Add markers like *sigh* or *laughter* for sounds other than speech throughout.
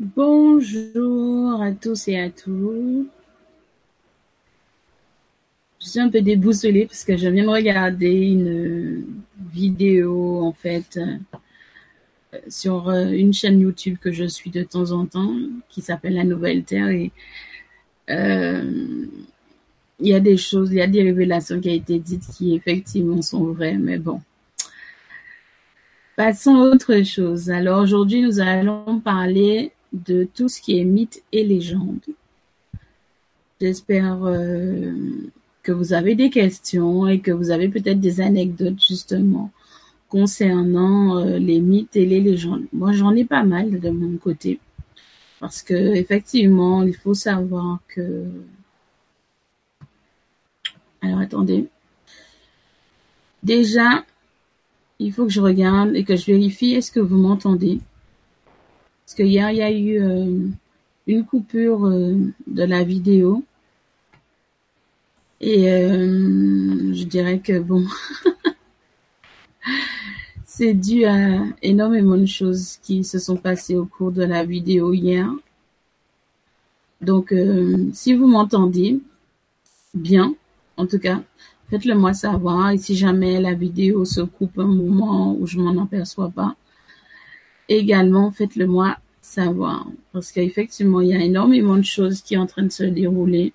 Bonjour à tous et à toutes. Je suis un peu déboussolée parce que je viens de regarder une vidéo en fait euh, sur euh, une chaîne YouTube que je suis de temps en temps qui s'appelle La Nouvelle Terre et euh, il y a des choses, il y a des révélations qui ont été dites qui effectivement sont vraies, mais bon. Passons à autre chose. Alors aujourd'hui, nous allons parler de tout ce qui est mythe et légende. J'espère euh, que vous avez des questions et que vous avez peut-être des anecdotes justement concernant euh, les mythes et les légendes. Moi, j'en ai pas mal de mon côté parce que effectivement, il faut savoir que. Alors attendez. Déjà, il faut que je regarde et que je vérifie est-ce que vous m'entendez? Parce que hier, il y a eu euh, une coupure euh, de la vidéo. Et euh, je dirais que bon, *laughs* c'est dû à énormément de choses qui se sont passées au cours de la vidéo hier. Donc, si vous m'entendez bien, en tout cas, faites-le moi savoir. Et si jamais la vidéo se coupe un moment où je m'en aperçois pas, également, faites-le moi savoir. Parce qu'effectivement, il y a énormément de choses qui sont en train de se dérouler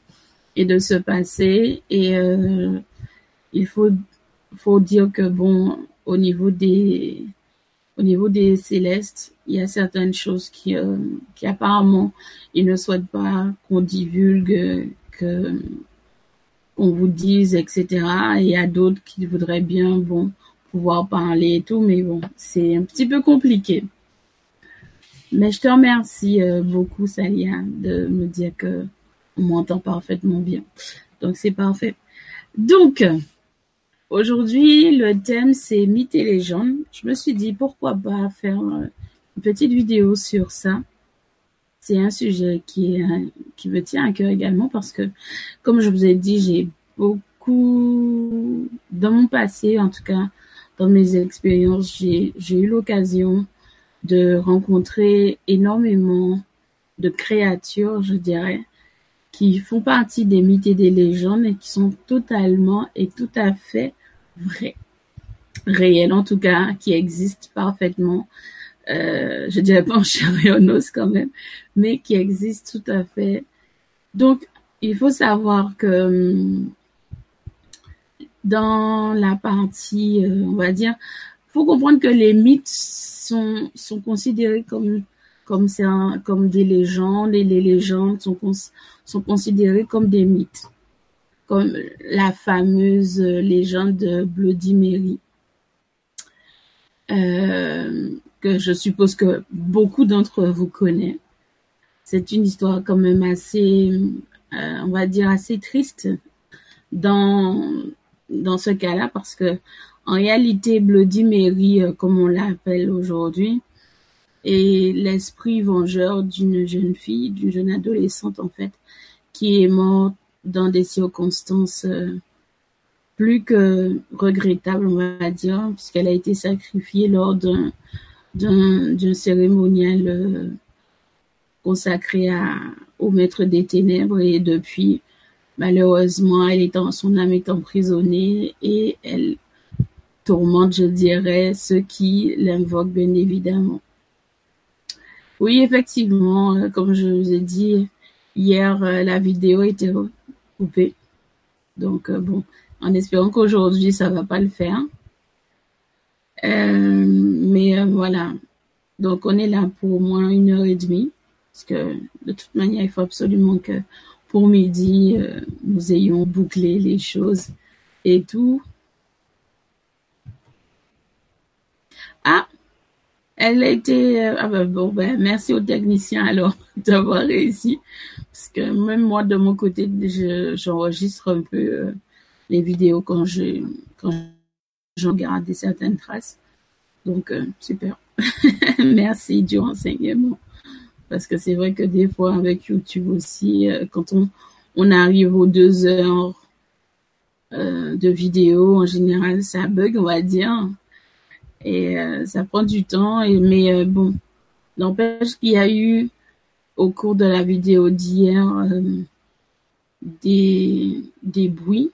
et de se passer. Et euh, il faut, faut dire que, bon, au niveau des, au niveau des célestes, il y a certaines choses qui, euh, qui apparemment, ils ne souhaitent pas qu'on divulgue, qu'on vous dise, etc. Et il y a d'autres qui voudraient bien, bon, pouvoir parler et tout, mais bon, c'est un petit peu compliqué. Mais je te remercie euh, beaucoup, Salia, de me dire que on m'entend parfaitement bien. Donc c'est parfait. Donc aujourd'hui, le thème c'est mythes et légendes. Je me suis dit pourquoi pas faire euh, une petite vidéo sur ça. C'est un sujet qui est, qui me tient à cœur également parce que, comme je vous ai dit, j'ai beaucoup dans mon passé, en tout cas dans mes expériences, j'ai eu l'occasion de rencontrer énormément de créatures, je dirais, qui font partie des mythes et des légendes et qui sont totalement et tout à fait vraies. Réelles en tout cas, qui existent parfaitement. Euh, je dirais pas en chair quand même, mais qui existent tout à fait. Donc, il faut savoir que hum, dans la partie, euh, on va dire, faut comprendre que les mythes sont, sont considérés comme comme des légendes et les légendes sont sont considérées comme des mythes, comme la fameuse légende de Bloody Mary, euh, que je suppose que beaucoup d'entre vous connaissent. C'est une histoire quand même assez, euh, on va dire assez triste dans dans ce cas-là parce que en réalité, Bloody Mary, euh, comme on l'appelle aujourd'hui, est l'esprit vengeur d'une jeune fille, d'une jeune adolescente en fait, qui est morte dans des circonstances euh, plus que regrettables, on va dire, puisqu'elle a été sacrifiée lors d'un d'un cérémonial euh, consacré au maître des ténèbres. Et depuis malheureusement elle est en, son âme est emprisonnée et elle tourmente, je dirais, ceux qui l'invoquent, bien évidemment. Oui, effectivement, euh, comme je vous ai dit hier, euh, la vidéo était coupée. Donc, euh, bon, en espérant qu'aujourd'hui, ça va pas le faire. mais voilà. Donc, on est là pour au moins une heure et demie. Parce que, de toute manière, il faut absolument que pour midi, nous ayons bouclé les choses et tout. Ah, elle était. Euh, ah ben bon, ben merci aux techniciens alors *laughs* d'avoir réussi, parce que même moi de mon côté, j'enregistre un peu euh, les vidéos quand je quand j'en garde certaines traces. Donc euh, super. *laughs* merci du renseignement, parce que c'est vrai que des fois avec YouTube aussi, quand on on arrive aux deux heures de vidéo, en général ça bug, on va dire et euh, ça prend du temps. Et, mais euh, bon, n'empêche qu'il y a eu au cours de la vidéo d'hier des, des bruits.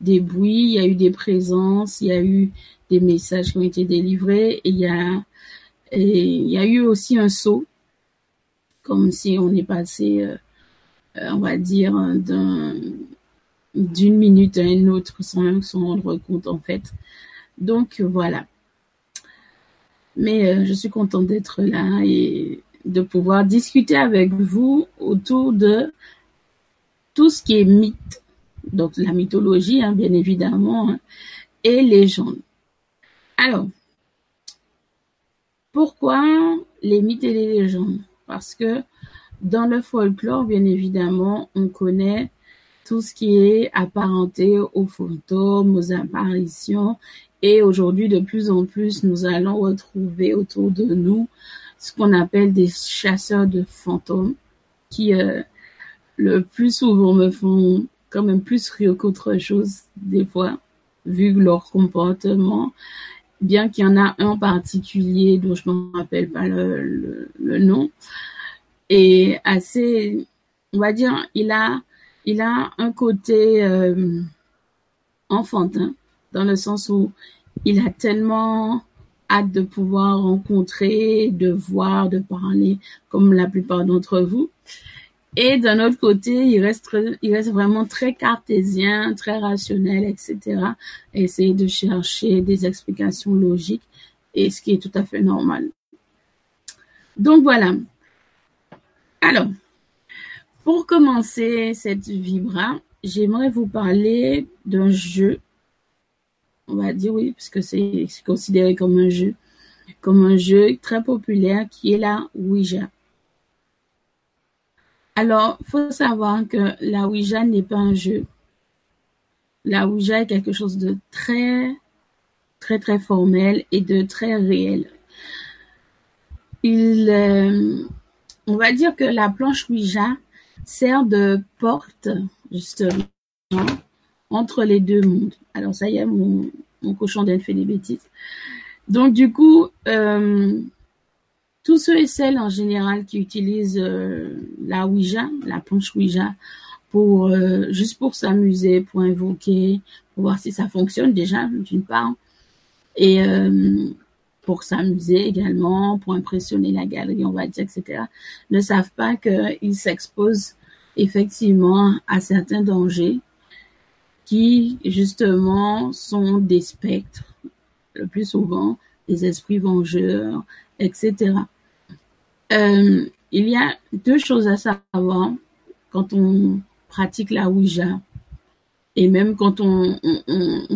Des bruits, il y a eu des présences, il y a eu des messages qui ont été délivrés et il y a, il y a eu aussi un saut, comme si on est passé, euh, on va dire, d'un, d'une minute à une autre sans même s'en rendre compte en fait. Donc voilà. Mais euh, je suis contente d'être là et de pouvoir discuter avec vous autour de tout ce qui est mythe, donc la mythologie, hein, bien évidemment, hein, et légende. Alors, pourquoi les mythes et les légendes? Parce que dans le folklore, bien évidemment, on connaît tout ce qui est apparenté aux fantômes, aux apparitions, et aujourd'hui, de plus en plus, nous allons retrouver autour de nous ce qu'on appelle des chasseurs de fantômes, qui euh, le plus souvent me font quand même plus rire qu'autre chose des fois, vu leur comportement. Bien qu'il y en a un en particulier dont je me rappelle pas le, le, nom, et assez, on va dire, il a, il a un côté euh, enfantin dans le sens où il a tellement hâte de pouvoir rencontrer, de voir, de parler, comme la plupart d'entre vous. Et d'un autre côté, il reste, vraiment très cartésien, très rationnel, etc. Et essayer de chercher des explications logiques, et ce qui est tout à fait normal. Donc voilà. Alors, pour commencer cette vibra, j'aimerais vous parler d'un jeu. On va dire oui, parce que c'est considéré comme un jeu, comme un jeu très populaire qui est la Ouija. Alors, faut savoir que la Ouija n'est pas un jeu. La Ouija est quelque chose de très, très, très formel et de très réel. Il, euh, on va dire que la planche Ouija sert de porte, justement, entre les deux mondes. Alors, ça y est, mon, cochon d'elle fait des bêtises. Donc, du coup, euh, tous ceux et celles en général qui utilisent euh, la Ouija, la planche Ouija, pour euh, juste pour s'amuser, pour invoquer, pour voir si ça fonctionne déjà d'une part, et pour s'amuser également, pour impressionner la galerie, on va dire, etc., ne savent pas qu'ils s'exposent effectivement à certains dangers qui justement sont des spectres, le plus souvent des esprits vengeurs, etc. Euh, il y a deux choses à savoir quand on pratique la Ouija et même quand on,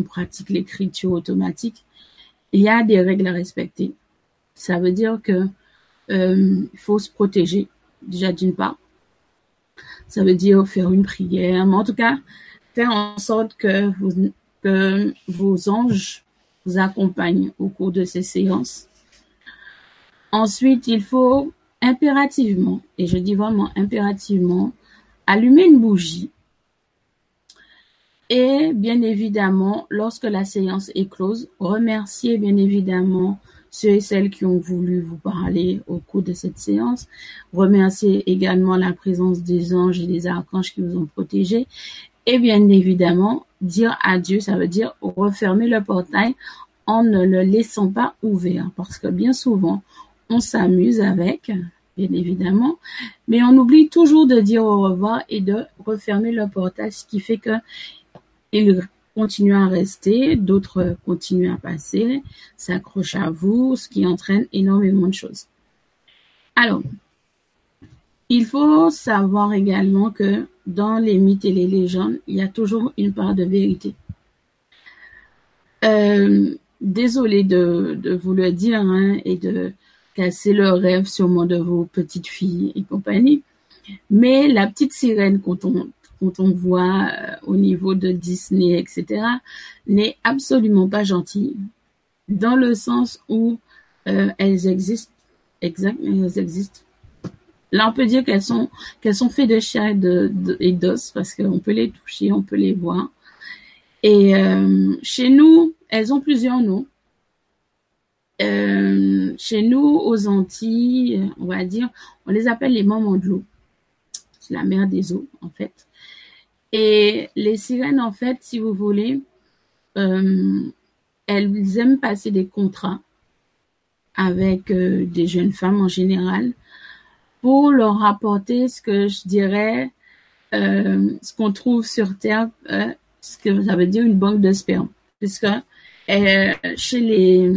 pratique l'écriture automatique. Il y a des règles à respecter. Ça veut dire que euh, faut se protéger déjà d'une part. Ça veut dire faire une prière, mais en tout cas en sorte que, que vos anges vous accompagnent au cours de ces séances. Ensuite, il faut impérativement, et je dis vraiment impérativement, allumer une bougie. Et bien évidemment, lorsque la séance est close, remercier bien évidemment ceux et celles qui ont voulu vous parler au cours de cette séance. Remercier également la présence des anges et des archanges qui vous ont protégé. Et bien évidemment, dire adieu, ça veut dire refermer le portail en ne le laissant pas ouvert. Parce que bien souvent, on s'amuse avec, bien évidemment, mais on oublie toujours de dire au revoir et de refermer le portail, ce qui fait que il continue à rester, d'autres continuent à passer, s'accrochent à vous, ce qui entraîne énormément de choses. Alors, il faut savoir également que dans les mythes et les légendes, il y a toujours une part de vérité. Euh, désolé de, vous le dire hein, et de casser le rêve sûrement de vos petites filles et compagnie. Mais la petite sirène quand on, quand on voit euh, au niveau de Disney, etc., n'est absolument pas gentille, dans le sens où euh, elles existent, exact, elles existent. Là, on peut dire qu'elles sont sont faites de chair et d'os parce qu'on peut les toucher, on peut les voir. Et euh, chez nous, elles ont plusieurs noms. Euh, chez nous, aux Antilles, on va dire, on les appelle les mamans de l'eau. C'est la mer des eaux, en fait. Et les sirènes, en fait, si vous voulez, euh, elles aiment passer des contrats avec des jeunes femmes en général pour leur rapporter ce que je dirais, euh, ce qu'on trouve sur Terre, euh, ce que ça veut dire une banque de sperme. Puisque euh, chez les,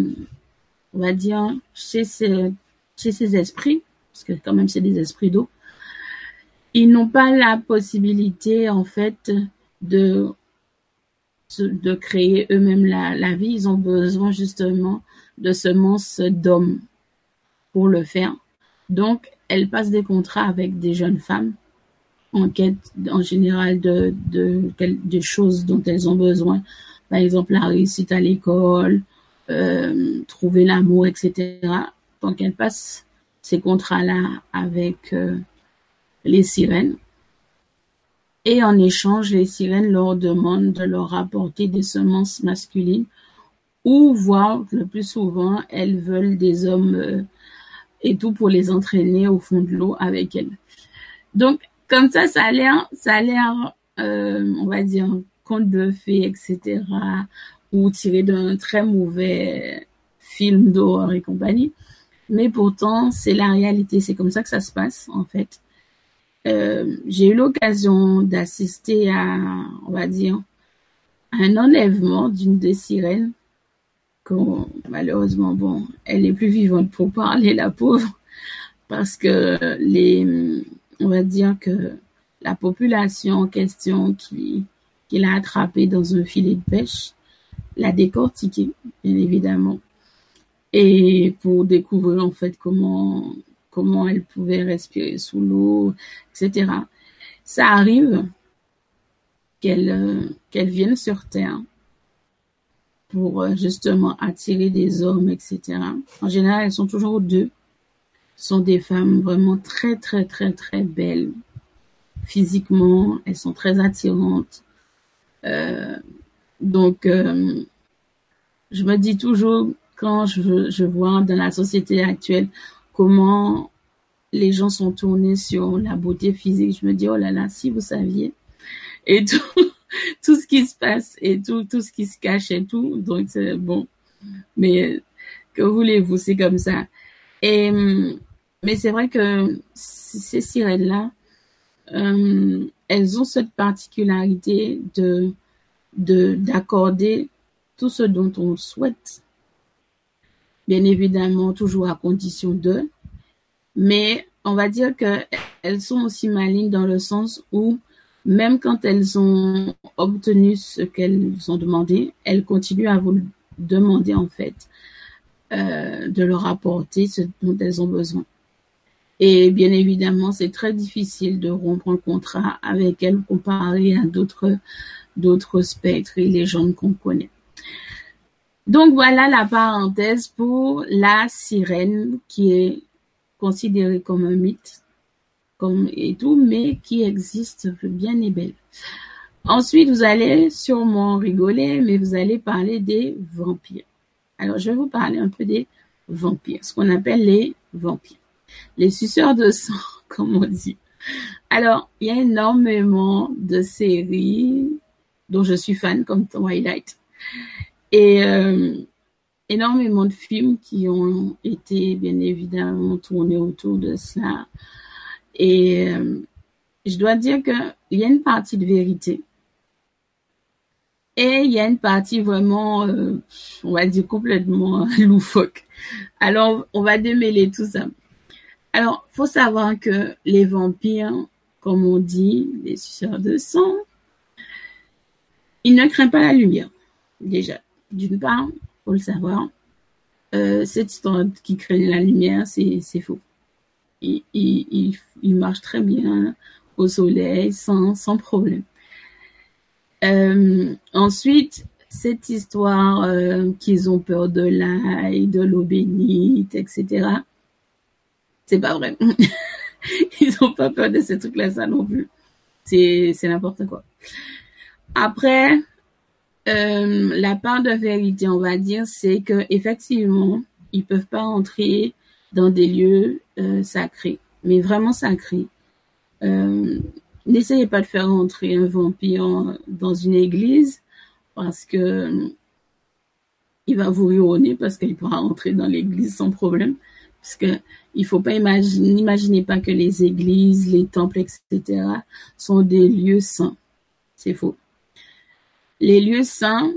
on va dire, chez ces, chez ces esprits, parce que quand même c'est des esprits d'eau, ils n'ont pas la possibilité en fait de de créer eux-mêmes la, la vie. Ils ont besoin justement de semences d'hommes pour le faire. Donc, elles passent des contrats avec des jeunes femmes en quête en général de, choses dont elles ont besoin. Par exemple, la réussite à l'école, euh, trouver l'amour, etc. Donc, elles passent ces contrats-là avec euh, les sirènes. Et en échange, les sirènes leur demandent de leur apporter des semences masculines ou voire le plus souvent, elles veulent des hommes euh, et tout pour les entraîner au fond de l'eau avec elles. Donc, comme ça, ça a l'air, ça a l'air, euh, on va dire, conte de fées, etc., ou tiré d'un très mauvais film d'horreur et compagnie. Mais pourtant, c'est la réalité. C'est comme ça que ça se passe, en fait. Euh, j'ai eu l'occasion d'assister à, on va dire, un enlèvement d'une des sirènes. Malheureusement, bon, elle est plus vivante pour parler, la pauvre, parce que les, on va dire que la population en question qui, qui l'a attrapée dans un filet de pêche l'a décortiquée, bien évidemment, et pour découvrir en fait comment comment elle pouvait respirer sous l'eau, etc. Ça arrive qu'elle euh, qu'elle vienne sur Terre pour euh, justement attirer des hommes, etc. En général, elles sont toujours deux. Ce sont des femmes vraiment très, très, très, très belles. Physiquement, elles sont très attirantes. Euh, donc, euh, je me dis toujours, quand je, je vois dans la société actuelle comment les gens sont tournés sur la beauté physique, je me dis, oh là là, si vous saviez. Et tout, *laughs* tout ce qui se passe et tout, tout ce qui se cache et tout. Donc, c'est bon. Mais que voulez-vous, c'est comme ça. Et, mais c'est vrai que ces sirènes-là, euh, elles ont cette particularité de de d'accorder tout ce dont on souhaite. Bien évidemment, toujours à condition de, mais on va dire que elles sont aussi malignes dans le sens où même quand elles ont obtenu ce qu'elles ont demandé, elles continuent à vous demander en fait euh, de leur apporter ce dont elles ont besoin. Et bien évidemment, c'est très difficile de rompre un contrat avec elles comparé à d'autres d'autres spectres et légendes qu'on connaît. Donc voilà la parenthèse pour la sirène qui est considérée comme un mythe et tout, mais qui existe bien et belle. Ensuite, vous allez sûrement rigoler, mais vous allez parler des vampires. Alors, je vais vous parler un peu des vampires, ce qu'on appelle les vampires. Les suceurs de sang, *laughs* comme on dit. Alors, il y a énormément de séries dont je suis fan, comme Twilight. Et euh, énormément de films qui ont été, bien évidemment, tournés autour de cela. Et euh, je dois dire qu'il y a une partie de vérité. Et il y a une partie vraiment, euh, on va dire complètement *laughs* loufoque. Alors, on va démêler tout ça. Alors, faut savoir que les vampires, comme on dit, les suceurs de sang, ils ne craignent pas la lumière. Déjà, d'une part, faut le savoir, euh, cette histoire qui craignent la lumière, c'est faux il, il, marche très bien au soleil sans, problème. Euh, ensuite, cette histoire euh, qu'ils ont peur de l'ail, de l'eau bénite, etc. C'est pas vrai. *laughs* Ils ont pas peur de ces trucs-là, ça non plus. C'est c'est n'importe quoi. Après, euh, la part de vérité, on va dire, c'est que effectivement, ils peuvent pas entrer dans des lieux euh, sacrés, mais vraiment sacrés. Euh, N'essayez pas de faire entrer un vampire dans une église parce que il va vous ruiner parce qu'il pourra entrer dans l'église sans problème. Parce que il faut pas imaginer, n'imaginez pas que les églises, les temples, etc. sont des lieux saints. C'est faux. Les lieux saints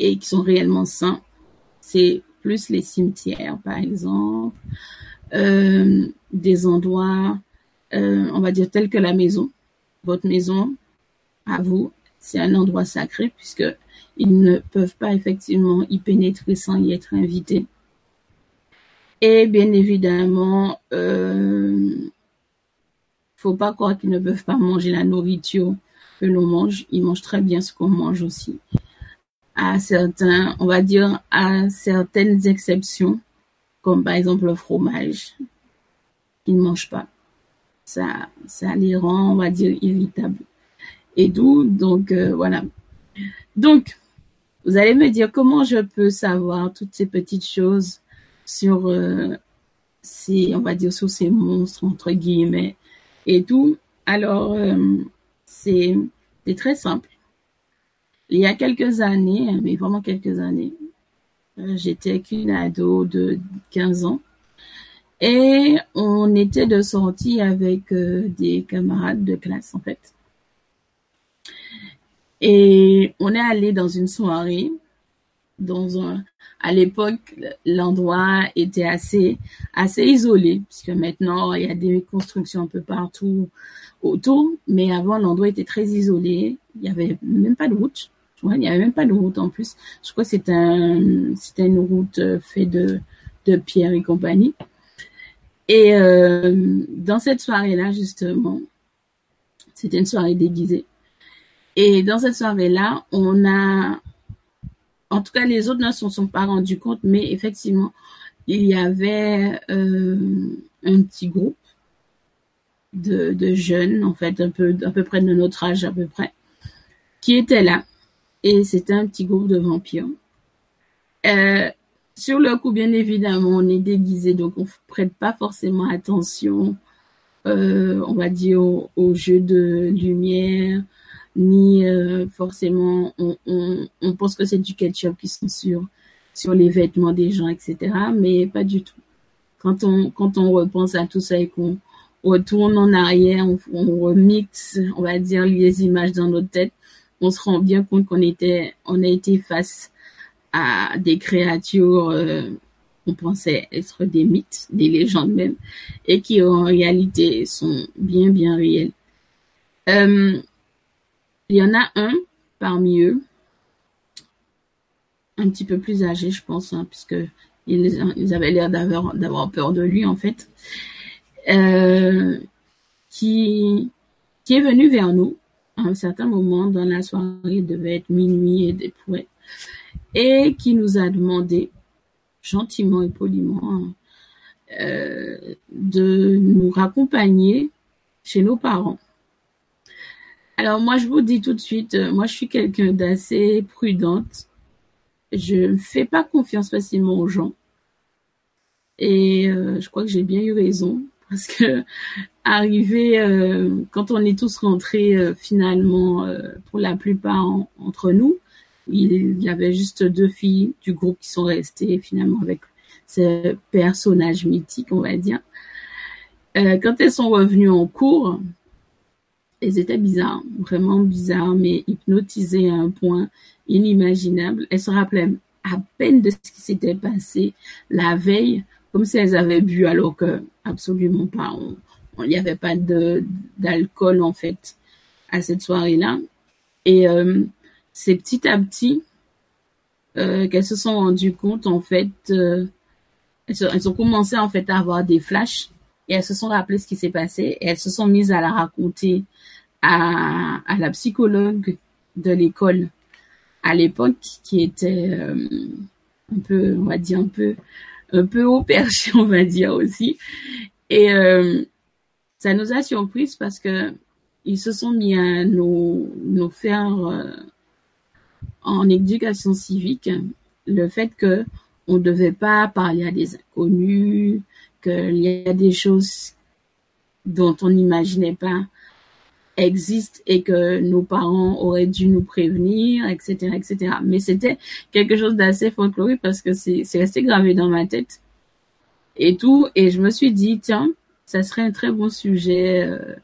et qui sont réellement saints, c'est plus les cimetières, par exemple, euh, des endroits, euh, on va dire tels que la maison. Votre maison, à vous, c'est un endroit sacré puisque ils ne peuvent pas effectivement y pénétrer sans y être invités. Et bien évidemment, euh, faut pas croire qu'ils ne peuvent pas manger la nourriture que l'on mange. Ils mangent très bien ce qu'on mange aussi. À certains, on va dire à certaines exceptions, comme par exemple le fromage, ils ne mangent pas. Ça, ça les rend, on va dire, irritables. Et d'où, donc euh, voilà. Donc, vous allez me dire comment je peux savoir toutes ces petites choses sur euh, ces, on va dire, sur ces monstres, entre guillemets, et tout. Alors, euh, c'est très simple. Il y a quelques années, mais vraiment quelques années, euh, j'étais qu'une ado de 15 ans. Et on était de sortie avec euh, des camarades de classe en fait. Et on est allé dans une soirée à l'époque l'endroit était assez assez isolé puisque maintenant il y a des constructions un peu partout autour mais avant l'endroit était très isolé. Il y avait même pas de route il n'y avait même pas de route en plus. Je crois que c'était un c'était une route euh, faite de de pierre et compagnie. Et euh, dans cette soirée là justement c'était une soirée déguisée. Et dans cette soirée là on a en tout cas, les autres ne se sont pas rendus compte, mais effectivement, il y avait euh, un petit groupe de, de, jeunes, en fait, un peu, à peu près de notre âge à peu près, qui étaient là. Et c'était un petit groupe de vampires. Euh, sur le coup, bien évidemment, on est déguisé, donc on prête pas forcément attention, euh, on va dire, au, au jeu de lumière, ni euh, forcément on, pense que c'est du ketchup qui sont sur sur les vêtements des gens, etc. Mais pas du tout. Quand on quand on repense à tout ça et qu'on retourne en arrière, on, on, remixe, on va dire les images dans notre tête, on se rend bien compte qu'on était on a été face à des créatures euh, on pensait être des mythes, des légendes même, et qui en réalité sont bien bien réelles. Euh, il y en a un parmi eux, un petit peu plus âgé, je pense, hein, puisque ils, avaient l'air d'avoir peur de lui en fait, euh, qui est venu vers nous à un certain moment dans la soirée, il devait être minuit et des points, et qui nous a demandé gentiment et poliment euh, de nous raccompagner chez nos parents. Alors moi, je vous dis tout de suite, euh, moi, je suis quelqu'un d'assez prudente. Je ne fais pas confiance facilement aux gens. Et euh, je crois que j'ai bien eu raison parce que arriver euh, quand on est tous rentrés finalement pour la plupart entre nous, il y avait juste deux filles du groupe qui sont restées finalement avec ces personnages mythiques, on va dire. quand elles sont revenues en cours, elles étaient bizarres, vraiment bizarres, mais hypnotisées à un point inimaginable. Elles se rappelaient à peine de ce qui s'était passé la veille, comme si elles avaient bu, alors que absolument pas. Il n'y avait pas d'alcool en fait à cette soirée-là. Et euh, c'est petit à petit euh, qu'elles se sont rendues compte en fait. Euh, elles, ont commencé en fait à avoir des flashs et elles se sont rappelées ce qui s'est passé et elles se sont mises à la raconter à, à la psychologue de l'école à l'époque qui était euh, un peu on va dire un peu un peu au perché *laughs* on va dire aussi et euh, ça nous a surprise parce que ils se sont mis à nous nous faire euh, en éducation civique le fait que on ne devait pas parler à des inconnus, qu'il y a des choses dont on n'imaginait pas existent et que nos parents auraient dû nous prévenir, etc., etc. Mais c'était quelque chose d'assez folklorique parce que c'est resté gravé dans ma tête et tout. Et je me suis dit, tiens, ça serait un très bon sujet euh,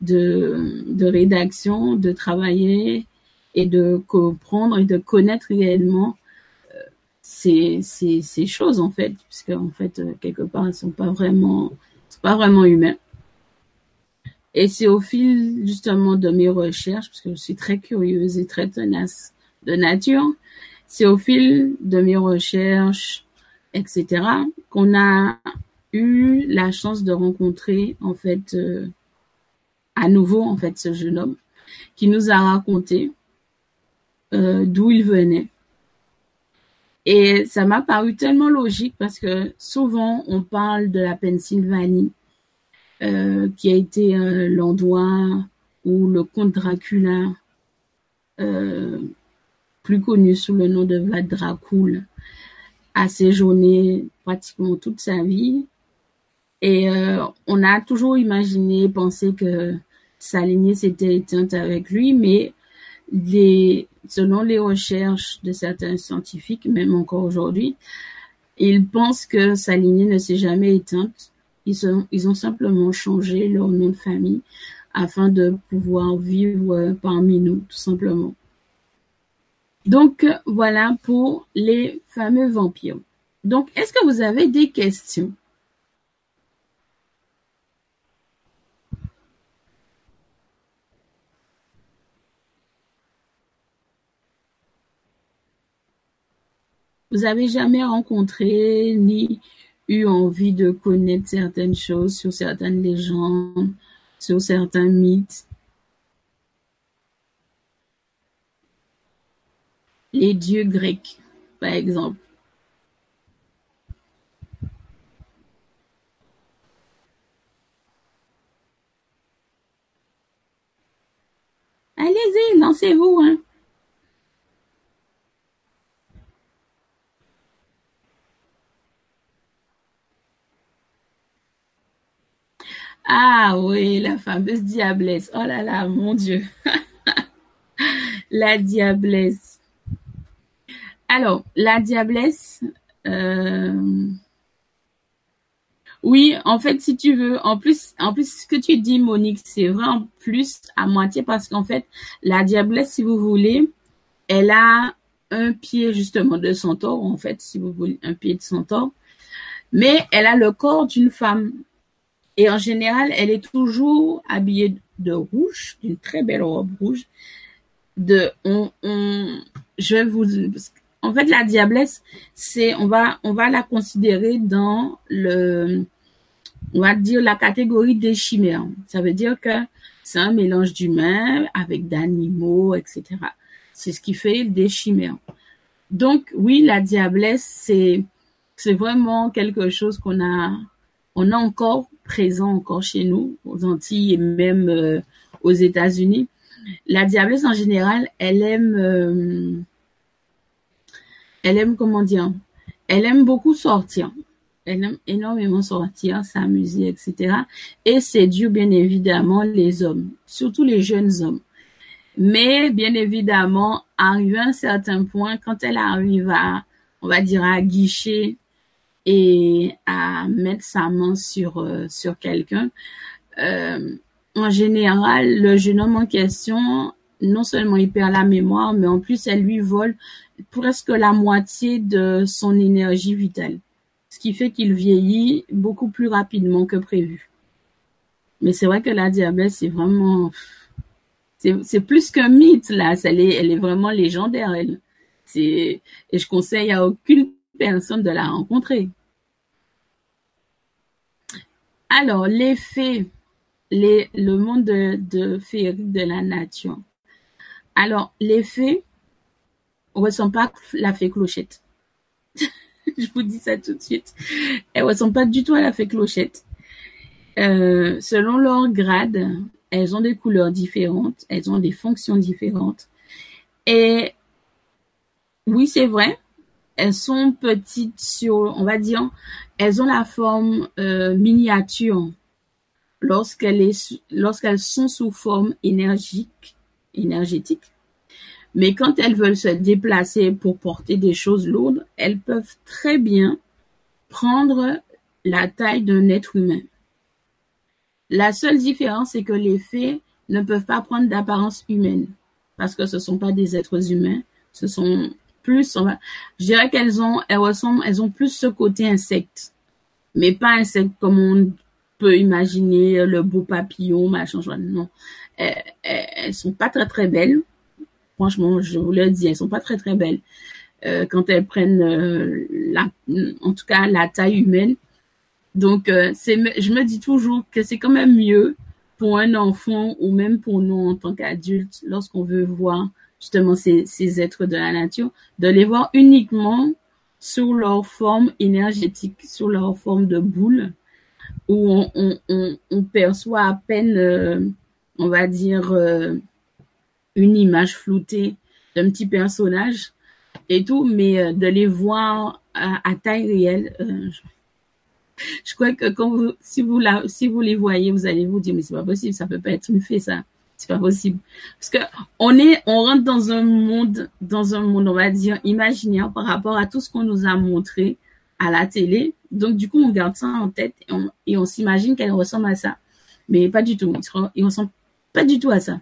de, de rédaction, de travailler et de comprendre et de connaître réellement euh, ces, ces, ces choses en fait, puisque en fait euh, quelque part elles sont pas vraiment, sont pas vraiment humains. Et c'est au fil justement de mes recherches, parce que je suis très curieuse et très tenace de nature, c'est au fil de mes recherches, etc., qu'on a la chance de rencontrer en fait euh, à nouveau en fait ce jeune homme qui nous a raconté euh, d'où il venait. Et ça m'a paru tellement logique parce que souvent on parle de la Pennsylvanie euh, qui a été l'endroit où le comte Dracula, plus connu sous le nom de Vlad Dracul, a séjourné pratiquement toute sa vie. Et on a toujours imaginé, pensé que sa lignée s'était éteinte avec lui, mais selon les recherches de certains scientifiques, même encore aujourd'hui, ils pensent que sa lignée ne s'est jamais éteinte ils ont, ils ont simplement changé leur nom de famille afin de pouvoir vivre parmi nous, tout simplement. Donc, voilà pour les fameux vampires. Donc, est-ce que vous avez des questions? Vous avez jamais rencontré ni eu envie de connaître certaines choses sur certaines légendes, sur certains mythes? Les dieux grecs, par exemple. Allez-y, lancez-vous, hein. Ah oui, la fameuse diablesse. Oh là là, mon Dieu. *laughs* la diablesse. Alors, la diablesse, euh, oui, en fait, si tu veux, en plus, en plus, ce que tu dis, Monique, c'est vrai en plus à moitié parce qu'en fait, la diablesse, si vous voulez, elle a un pied justement de centaure, en fait, si vous voulez, un pied de centaure, mais elle a le corps d'une femme. Et en général, elle est toujours habillée de rouge, d'une très belle robe rouge. De, on, on, je vais vous, en fait, la diablesse, c'est, on va, on va la considérer dans le, on va dire la catégorie des chimères. Ça veut dire que c'est un mélange d'humains avec d'animaux, etc. C'est ce qui fait des chimères. Donc, oui, la diablesse, c'est, c'est vraiment quelque chose qu'on a, on a encore présent encore chez nous, aux Antilles et même euh, aux États-Unis. La diablesse en général, elle aime, euh, elle aime comment dire, elle aime beaucoup sortir. Elle aime énormément sortir, s'amuser, etc. Et séduire bien évidemment les hommes, surtout les jeunes hommes. Mais bien évidemment, arrivé à un certain point, quand elle arrive à, on va dire, à guicher et à mettre sa main sur euh, sur quelqu'un. Euh, en général, le jeune homme en question, non seulement il perd la mémoire, mais en plus elle lui vole presque la moitié de son énergie vitale, ce qui fait qu'il vieillit beaucoup plus rapidement que prévu. Mais c'est vrai que la diabète, c'est vraiment, c'est plus qu'un mythe là, elle est, elle est vraiment légendaire. Elle, et je conseille à aucune personne de la rencontrer. Alors, les fées, les, le monde de, de la nature. Alors, les fées ne ressemblent pas à la fée clochette. *laughs* Je vous dis ça tout de suite. Elles ne ressemblent pas du tout à la fée clochette. Euh, selon leur grade, elles ont des couleurs différentes, elles ont des fonctions différentes. Et oui, c'est vrai, elles sont petites sur, on va dire, elles ont la forme euh, miniature lorsqu'elles sont sous forme énergique, énergétique. Mais quand elles veulent se déplacer pour porter des choses lourdes, elles peuvent très bien prendre la taille d'un être humain. La seule différence, c'est que les fées ne peuvent pas prendre d'apparence humaine parce que ce sont pas des êtres humains, ce sont plus, je dirais qu'elles ont, elles ressemblent, elles ont plus ce côté insecte, mais pas insecte comme on peut imaginer le beau papillon, machin, non. Elles, elles, sont pas très très belles. Franchement, je vous le dis, elles sont pas très très belles. Euh, quand elles prennent euh, la, en tout cas la taille humaine. Donc, euh, c'est, je me dis toujours que c'est quand même mieux pour un enfant ou même pour nous en tant qu'adultes, lorsqu'on veut voir justement ces, ces êtres de la nature, de les voir uniquement sous leur forme énergétique, sous leur forme de boule, où on, on, perçoit à peine, euh, on va dire, euh, une image floutée d'un petit personnage et tout, mais euh, de les voir à, taille réelle, je crois que si vous la, si vous les voyez, vous allez vous dire, mais c'est pas possible, ça peut pas être une fée, ça. C'est pas possible. Parce que on est, on rentre dans un monde, dans un monde, on va dire, imaginaire par rapport à tout ce qu'on nous a montré à la télé. Donc, du coup, on garde ça en tête et on, et on s'imagine qu'elle ressemble à ça. Mais pas du tout. Il ressemble pas du tout à ça.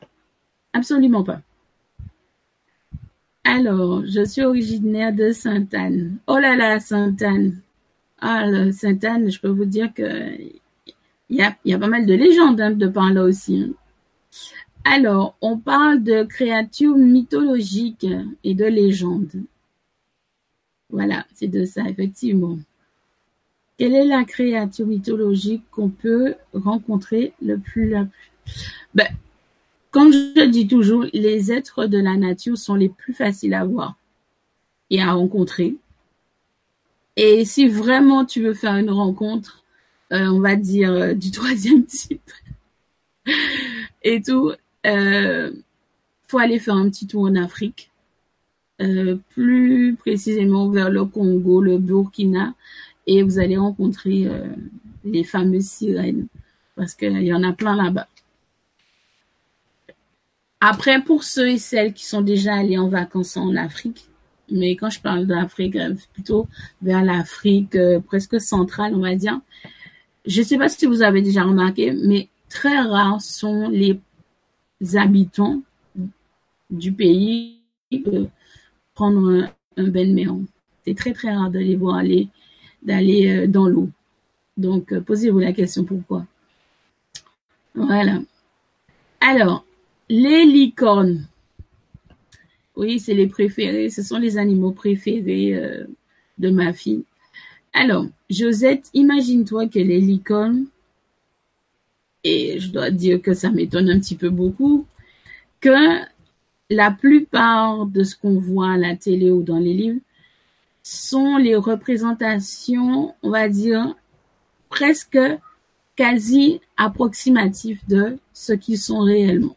Absolument pas. Alors, je suis originaire de Sainte-Anne. Oh là là, Sainte-Anne. Ah, Sainte-Anne, je peux vous dire que il y a, y a pas mal de légendes hein, de par là aussi. Alors, on parle de créatures mythologiques et de légendes. Voilà, c'est de ça, effectivement. Quelle est la créature mythologique qu'on peut rencontrer le plus, la Ben, comme je dis toujours, les êtres de la nature sont les plus faciles à voir et à rencontrer. Et si vraiment tu veux faire une rencontre, euh, on va dire euh, du *laughs* troisième type et tout, euh, faut aller faire un petit tour en Afrique, euh, plus précisément vers le Congo, le Burkina, et vous allez rencontrer euh, les fameuses sirènes, parce qu'il y en a plein là-bas. Après, pour ceux et celles qui sont déjà allés en vacances en Afrique, mais quand je parle d'Afrique, euh, plutôt vers l'Afrique presque centrale, on va dire. Je ne sais pas si vous avez déjà remarqué, mais très rares sont les habitants du pays de prendre un, un bain de mer. C'est très très rare de les voir aller d'aller euh, dans l'eau. Donc posez-vous la question pourquoi? Voilà. Alors, les licornes. Oui, c'est les préférés. Ce sont les animaux préférés euh, de ma fille. Alors, Josette, imagine-toi que les licornes, et je dois dire que ça m'étonne un petit peu beaucoup, que la plupart de ce qu'on voit à la télé ou dans les livres sont les représentations, on va dire, presque quasi approximatives de ce qu'ils sont réellement.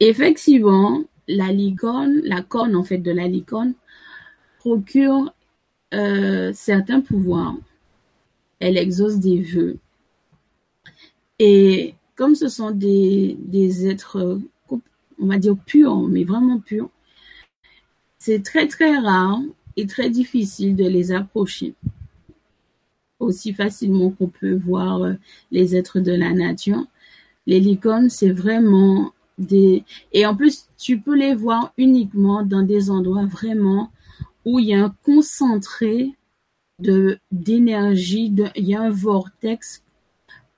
Effectivement, la licorne, la corne en fait de la licorne, procure euh, certains pouvoirs. Elle exauce des vœux. Et comme ce sont des, des êtres, on va dire purs, mais vraiment purs, c'est très très rare et très difficile de les approcher aussi facilement qu'on peut voir euh, les êtres de la nature. Les licornes, c'est vraiment des et en plus tu peux les voir uniquement dans des endroits vraiment où il y a un concentré de d'énergie, il y a un vortex.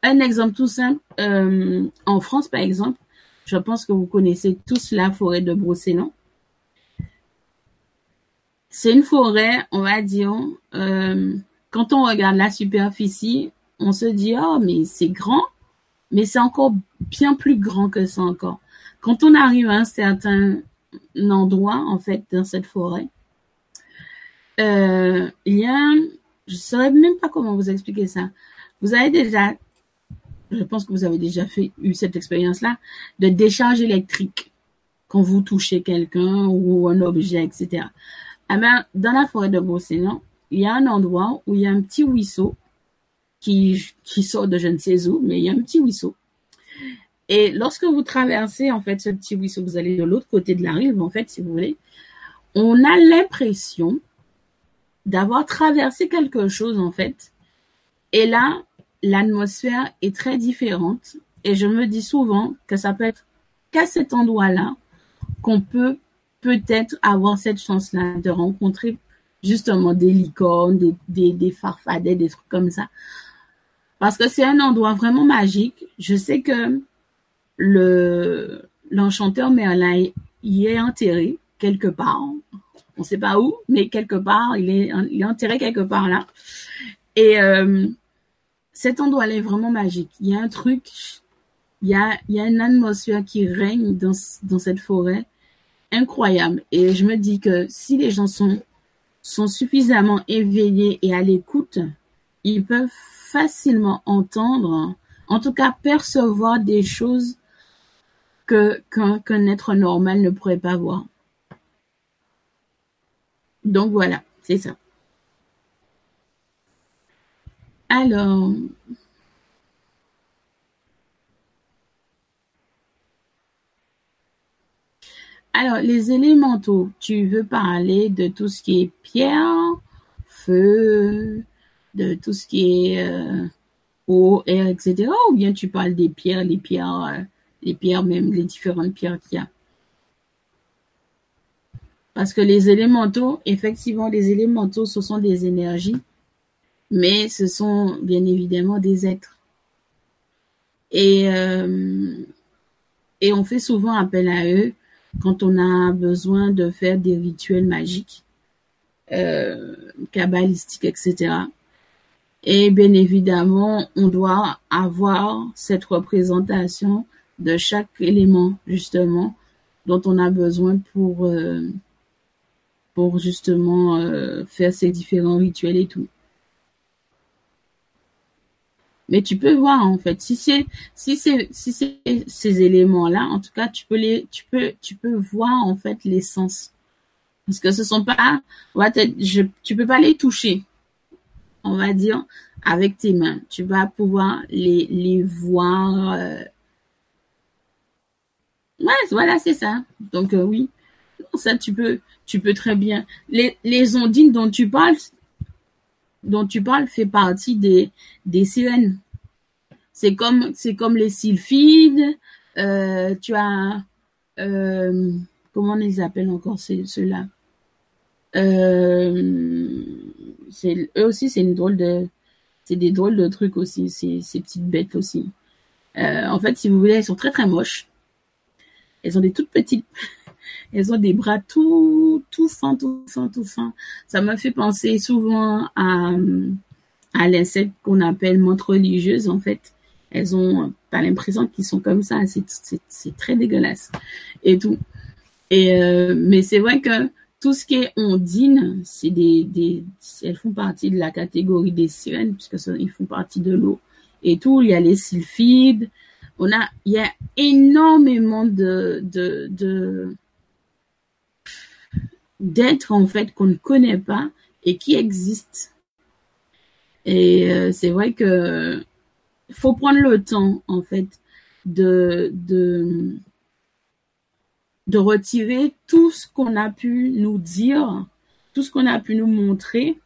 Un exemple tout simple, euh, en France par exemple, je pense que vous connaissez tous la forêt de Brocéliande. C'est une forêt, on va dire, euh, quand on regarde la superficie, on se dit oh mais c'est grand, mais c'est encore bien plus grand que ça encore. Quand on arrive à un certain endroit, en fait, dans cette forêt, euh, il y a, je ne saurais même pas comment vous expliquer ça. Vous avez déjà, je pense que vous avez déjà fait, eu cette expérience-là, de décharge électrique. quand vous touchez quelqu'un ou un objet, etc. Eh ben, dans la forêt de Brocéliande, il y a un endroit où il y a un petit ruisseau qui, qui sort de je ne sais où, mais il y a un petit ruisseau. Et lorsque vous traversez en fait ce petit ruisseau, vous allez de l'autre côté de la rive, en fait, si vous voulez, on a l'impression d'avoir traversé quelque chose en fait. Et là, l'atmosphère est très différente. Et je me dis souvent que ça peut être qu'à cet endroit-là qu'on peut peut-être avoir cette chance-là de rencontrer justement des licornes, des, des, farfadets, des trucs comme ça. Parce que c'est un endroit vraiment magique. Je sais que le l'enchanteur Merlin y est enterré quelque part. On ne sait pas où, mais quelque part, il est, il est enterré quelque part là. Et euh, cet endroit-là est vraiment magique. Il y a un truc, il y a, une atmosphère qui règne dans, cette forêt incroyable. Et je me dis que si les gens sont, sont suffisamment éveillés et à l'écoute, ils peuvent facilement entendre, en tout cas percevoir des choses que qu'un être normal ne pourrait pas voir. Donc voilà, c'est ça. Alors, alors les élémentaux, tu veux parler de tout ce qui est pierre, feu, de tout ce qui est euh, eau, air, etc. Ou bien tu parles des pierres, les pierres, euh, les pierres même, les différentes pierres qu'il y a? Parce que les élémentaux, effectivement, les élémentaux, ce sont des énergies, mais ce sont bien évidemment des êtres. Et, euh, et on fait souvent appel à eux quand on a besoin de faire des rituels magiques, euh, kabbalistiques, etc. Et bien évidemment, on doit avoir cette représentation de chaque élément, justement, dont on a besoin pour, euh, pour justement euh, faire ces différents rituels et tout. Mais tu peux voir en fait si c'est si c'est si c'est ces éléments là en tout cas tu peux les tu peux tu peux voir en fait l'essence parce que ce sont pas je tu peux pas les toucher on va dire avec tes mains. Tu vas pouvoir les les voir euh... ouais voilà c'est ça. Donc euh, oui. Ça tu peux tu peux très bien. Les, les ondines dont tu parles, dont tu parles fait partie des, des sirènes. C'est comme, c'est comme les sylphides. Euh, tu as, euh, comment on les appelle encore ceux-là? Euh, eux aussi c'est une drôle de c'est des drôles de trucs aussi ces, ces petites bêtes aussi euh, en fait si vous voulez elles sont très très moches elles ont des toutes petites elles ont des bras tout, tout fins, tout fins, tout fins. Ça m'a fait penser souvent à, à l'insecte qu'on appelle montre religieuse, en fait. Elles ont, pas l'impression qu'ils sont comme ça. C'est très dégueulasse. Et tout. Et, euh, mais c'est vrai que tout ce qui est ondine, c'est des, des, elles font partie de la catégorie des sirènes, puisque ils font partie de l'eau. Et tout, il y a les sylphides. On a, il y a énormément de, de, de, d'être en fait qu'on ne connaît pas et qui existent. Et euh, c'est vrai que faut prendre le temps en fait de retirer tout ce qu'on a pu nous dire, tout ce qu'on a pu nous montrer,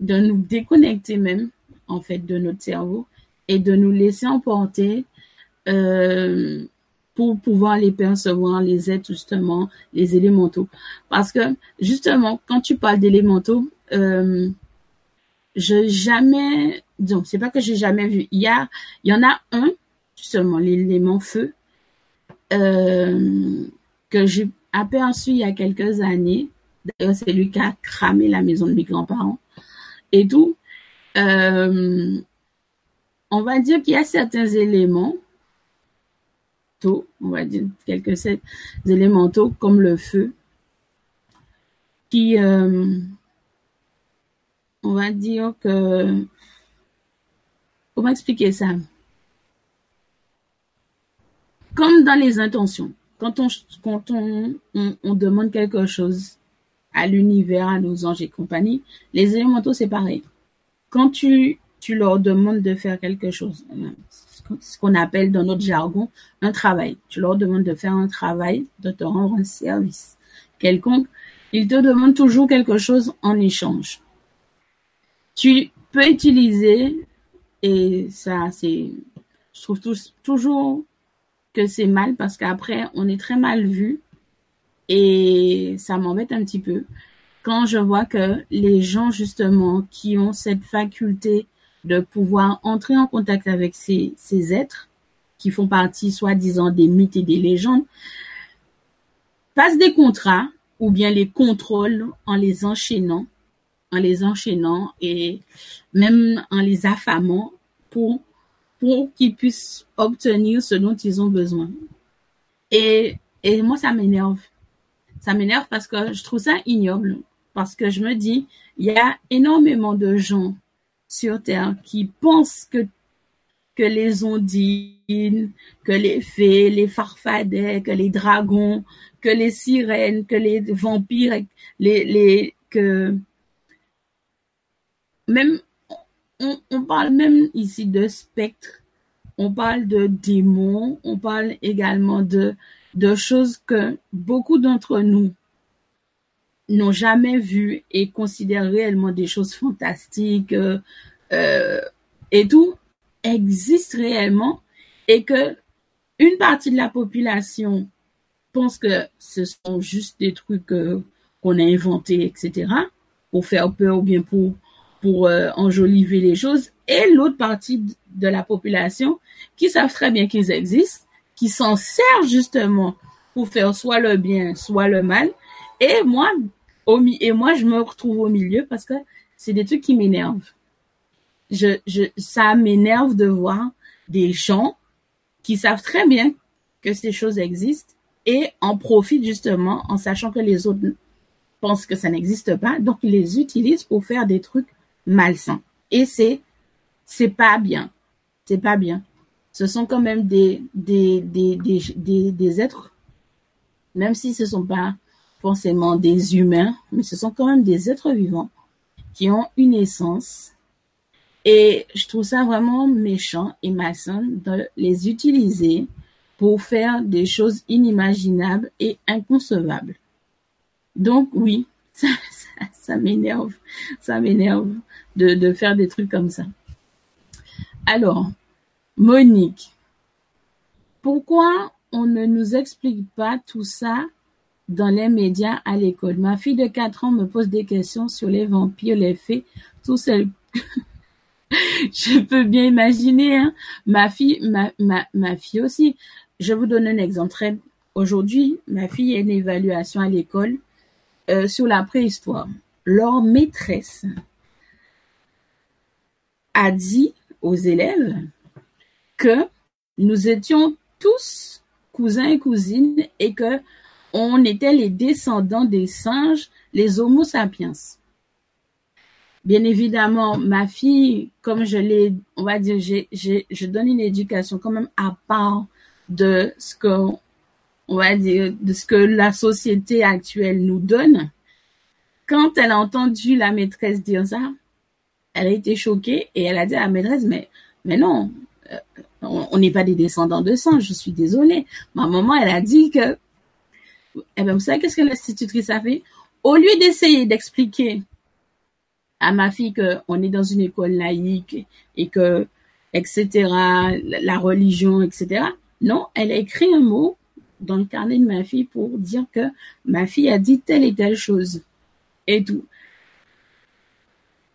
de nous déconnecter même en fait de notre cerveau et de nous laisser emporter euh, pour pouvoir les percevoir, les êtres justement, les élémentaux. Parce que justement, quand tu parles d'élémentaux, euh, je jamais, donc c'est pas que j'ai jamais vu. Il y a, il y en a un justement l'élément feu euh, que j'ai aperçu il y a quelques années. D'ailleurs, c'est lui qui a cramé la maison de mes grands-parents et tout. Euh, on va dire qu'il y a certains éléments on va dire quelques élémentaux comme le feu, qui, euh, on va dire que, comment expliquer ça? Comme dans les intentions. quand on demande quelque chose à l'univers, à nos anges et compagnie, les élémentaux c'est pareil. Quand tu tu leur demandes de faire quelque chose, ce qu'on appelle dans notre jargon un travail. Tu leur demandes de faire un travail, de te rendre un service quelconque. Ils te demandent toujours quelque chose en échange. Tu peux utiliser, et ça c'est, je trouve toujours que c'est mal parce qu'après on est très mal vu et ça m'embête un petit peu quand je vois que les gens justement qui ont cette faculté de pouvoir entrer en contact avec ces, ces êtres qui font partie soi-disant des mythes et des légendes, passent des contrats ou bien les contrôlent en les enchaînant, en les enchaînant et même en les affamant pour, pour qu'ils puissent obtenir ce dont ils ont besoin. Et, et moi, ça m'énerve. Ça m'énerve parce que je trouve ça ignoble. Parce que je me dis, il y a énormément de gens sur Terre qui pensent que, les ondines, que les fées, les farfadets, que les dragons, que les sirènes, que les vampires, les, les, que même, on, parle même ici de spectres, on parle de démons, on parle également de choses que beaucoup d'entre nous n'ont jamais vu et considèrent réellement des choses fantastiques euh, euh, et tout existent réellement et que une partie de la population pense que ce sont juste des trucs euh, qu'on a inventés, etc., pour faire peur ou bien pour pour enjoliver les choses, et l'autre partie de la population qui savent très bien qu'ils existent, qui s'en servent justement pour faire soit le bien, soit le mal. Et moi, et moi, je me retrouve au milieu parce que c'est des trucs qui m'énervent. Je, ça m'énerve de voir des gens qui savent très bien que ces choses existent et en profitent justement en sachant que les autres pensent que ça n'existe pas. Donc, ils les utilisent pour faire des trucs malsains. Et c'est, c'est pas bien. C'est pas bien. Ce sont quand même des, êtres, même si ce sont pas forcément des humains, mais ce sont quand même des êtres vivants qui ont une essence. Et je trouve ça vraiment méchant et malsain de les utiliser pour faire des choses inimaginables et inconcevables. Donc oui, *laughs* ça, m'énerve, ça m'énerve de faire des trucs comme ça. Alors, Monique, pourquoi on ne nous explique pas tout ça dans les médias à l'école. Ma fille de 4 ans me pose des questions sur les vampires, les fées, tout seul. *laughs* je peux bien imaginer, hein. Ma fille, ma, ma, ma fille aussi. Je vous donne un exemple aujourd'hui, ma fille a une évaluation à l'école, euh, sur la préhistoire. Leur maîtresse a dit aux élèves que nous étions tous cousins et cousines et que on était les descendants des singes, les Homo sapiens. Bien évidemment, ma fille, comme je l'ai, on va dire, je donne une éducation quand même à part de ce que, on va dire, de ce que la société actuelle nous donne. Quand elle a entendu la maîtresse dire ça, elle a été choquée et elle a dit à la maîtresse, mais, mais non, euh, on n'est pas des descendants de singes, je suis désolée. Ma maman, elle a dit que eh bien, vous savez qu'est-ce que l'institutrice a fait? Au lieu d'essayer d'expliquer à ma fille qu'on est dans une école laïque et que, etc., la religion, etc., non, elle a écrit un mot dans le carnet de ma fille pour dire que ma fille a dit telle et telle chose et tout.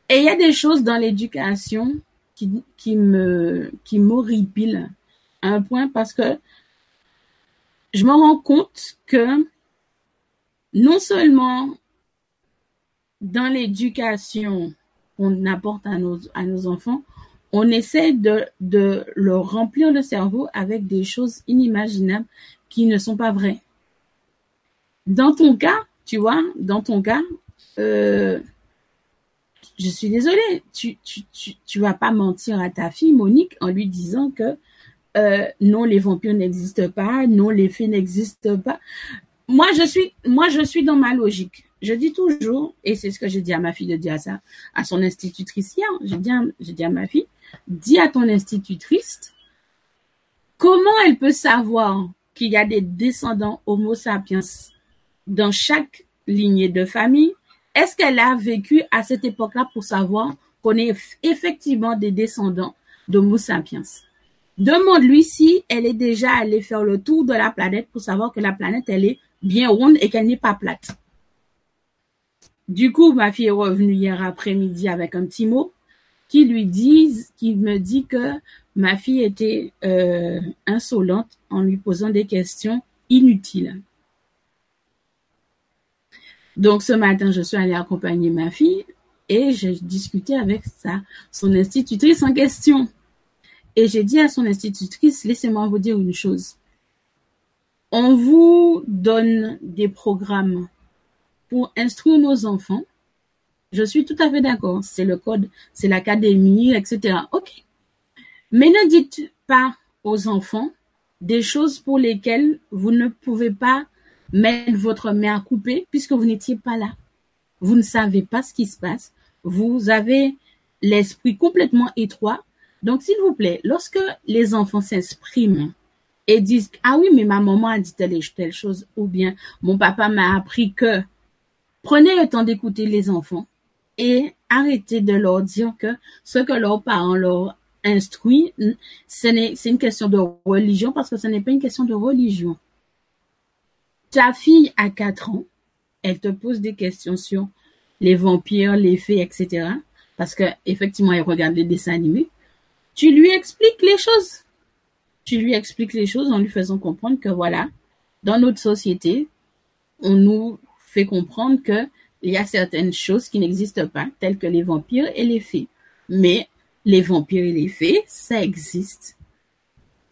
Et il y a des choses dans l'éducation qui, qui qui m'horripilent à un point parce que je me rends compte que non seulement dans l'éducation qu'on apporte à nos, enfants, on essaie de, leur remplir le cerveau avec des choses inimaginables qui ne sont pas vraies. Dans ton cas, tu vois, dans ton cas, euh, je suis désolée, tu, tu vas pas mentir à ta fille Monique en lui disant que euh, non, les vampires n'existent pas, non, les fées n'existent pas. Moi, je suis, moi, je suis dans ma logique. Je dis toujours, et c'est ce que j'ai dit à ma fille de dire à ça, à son institutrice hier, j'ai dit, dit à ma fille, dis à ton institutrice comment elle peut savoir qu'il y a des descendants Homo sapiens dans chaque lignée de famille? Est-ce qu'elle a vécu à cette époque-là pour savoir qu'on est effectivement des descendants d'Homo sapiens? Demande-lui si elle est déjà allée faire le tour de la planète pour savoir que la planète, elle est bien ronde et qu'elle n'est pas plate. Du coup, ma fille est revenue hier après-midi avec un petit mot qui lui dit, qui me dit que ma fille était euh, insolente en lui posant des questions inutiles. Donc ce matin, je suis allée accompagner ma fille et j'ai discuté avec sa, son institutrice en question. Et j'ai dit à son institutrice, laissez-moi vous dire une chose. On vous donne des programmes pour instruire nos enfants. Je suis tout à fait d'accord. C'est le code, c'est l'académie, etc. OK. Mais ne dites pas aux enfants des choses pour lesquelles vous ne pouvez pas mettre votre main à couper puisque vous n'étiez pas là. Vous ne savez pas ce qui se passe. Vous avez l'esprit complètement étroit donc, s'il vous plaît, lorsque les enfants s'expriment et disent ah oui mais ma maman a dit telle telle chose ou bien mon papa m'a appris que prenez le temps d'écouter les enfants et arrêtez de leur dire que ce que leurs parents leur instruit c'est une question de religion parce que ce n'est pas une question de religion. Ta fille a 4 ans, elle te pose des questions sur les vampires, les fées, etc. Parce que effectivement, elle regarde les dessins animés tu lui expliques les choses. Tu lui expliques les choses en lui faisant comprendre que voilà, dans notre société, on nous fait comprendre que il y a certaines choses qui n'existent pas, telles que les vampires et les fées. Mais les vampires et les fées, ça existe.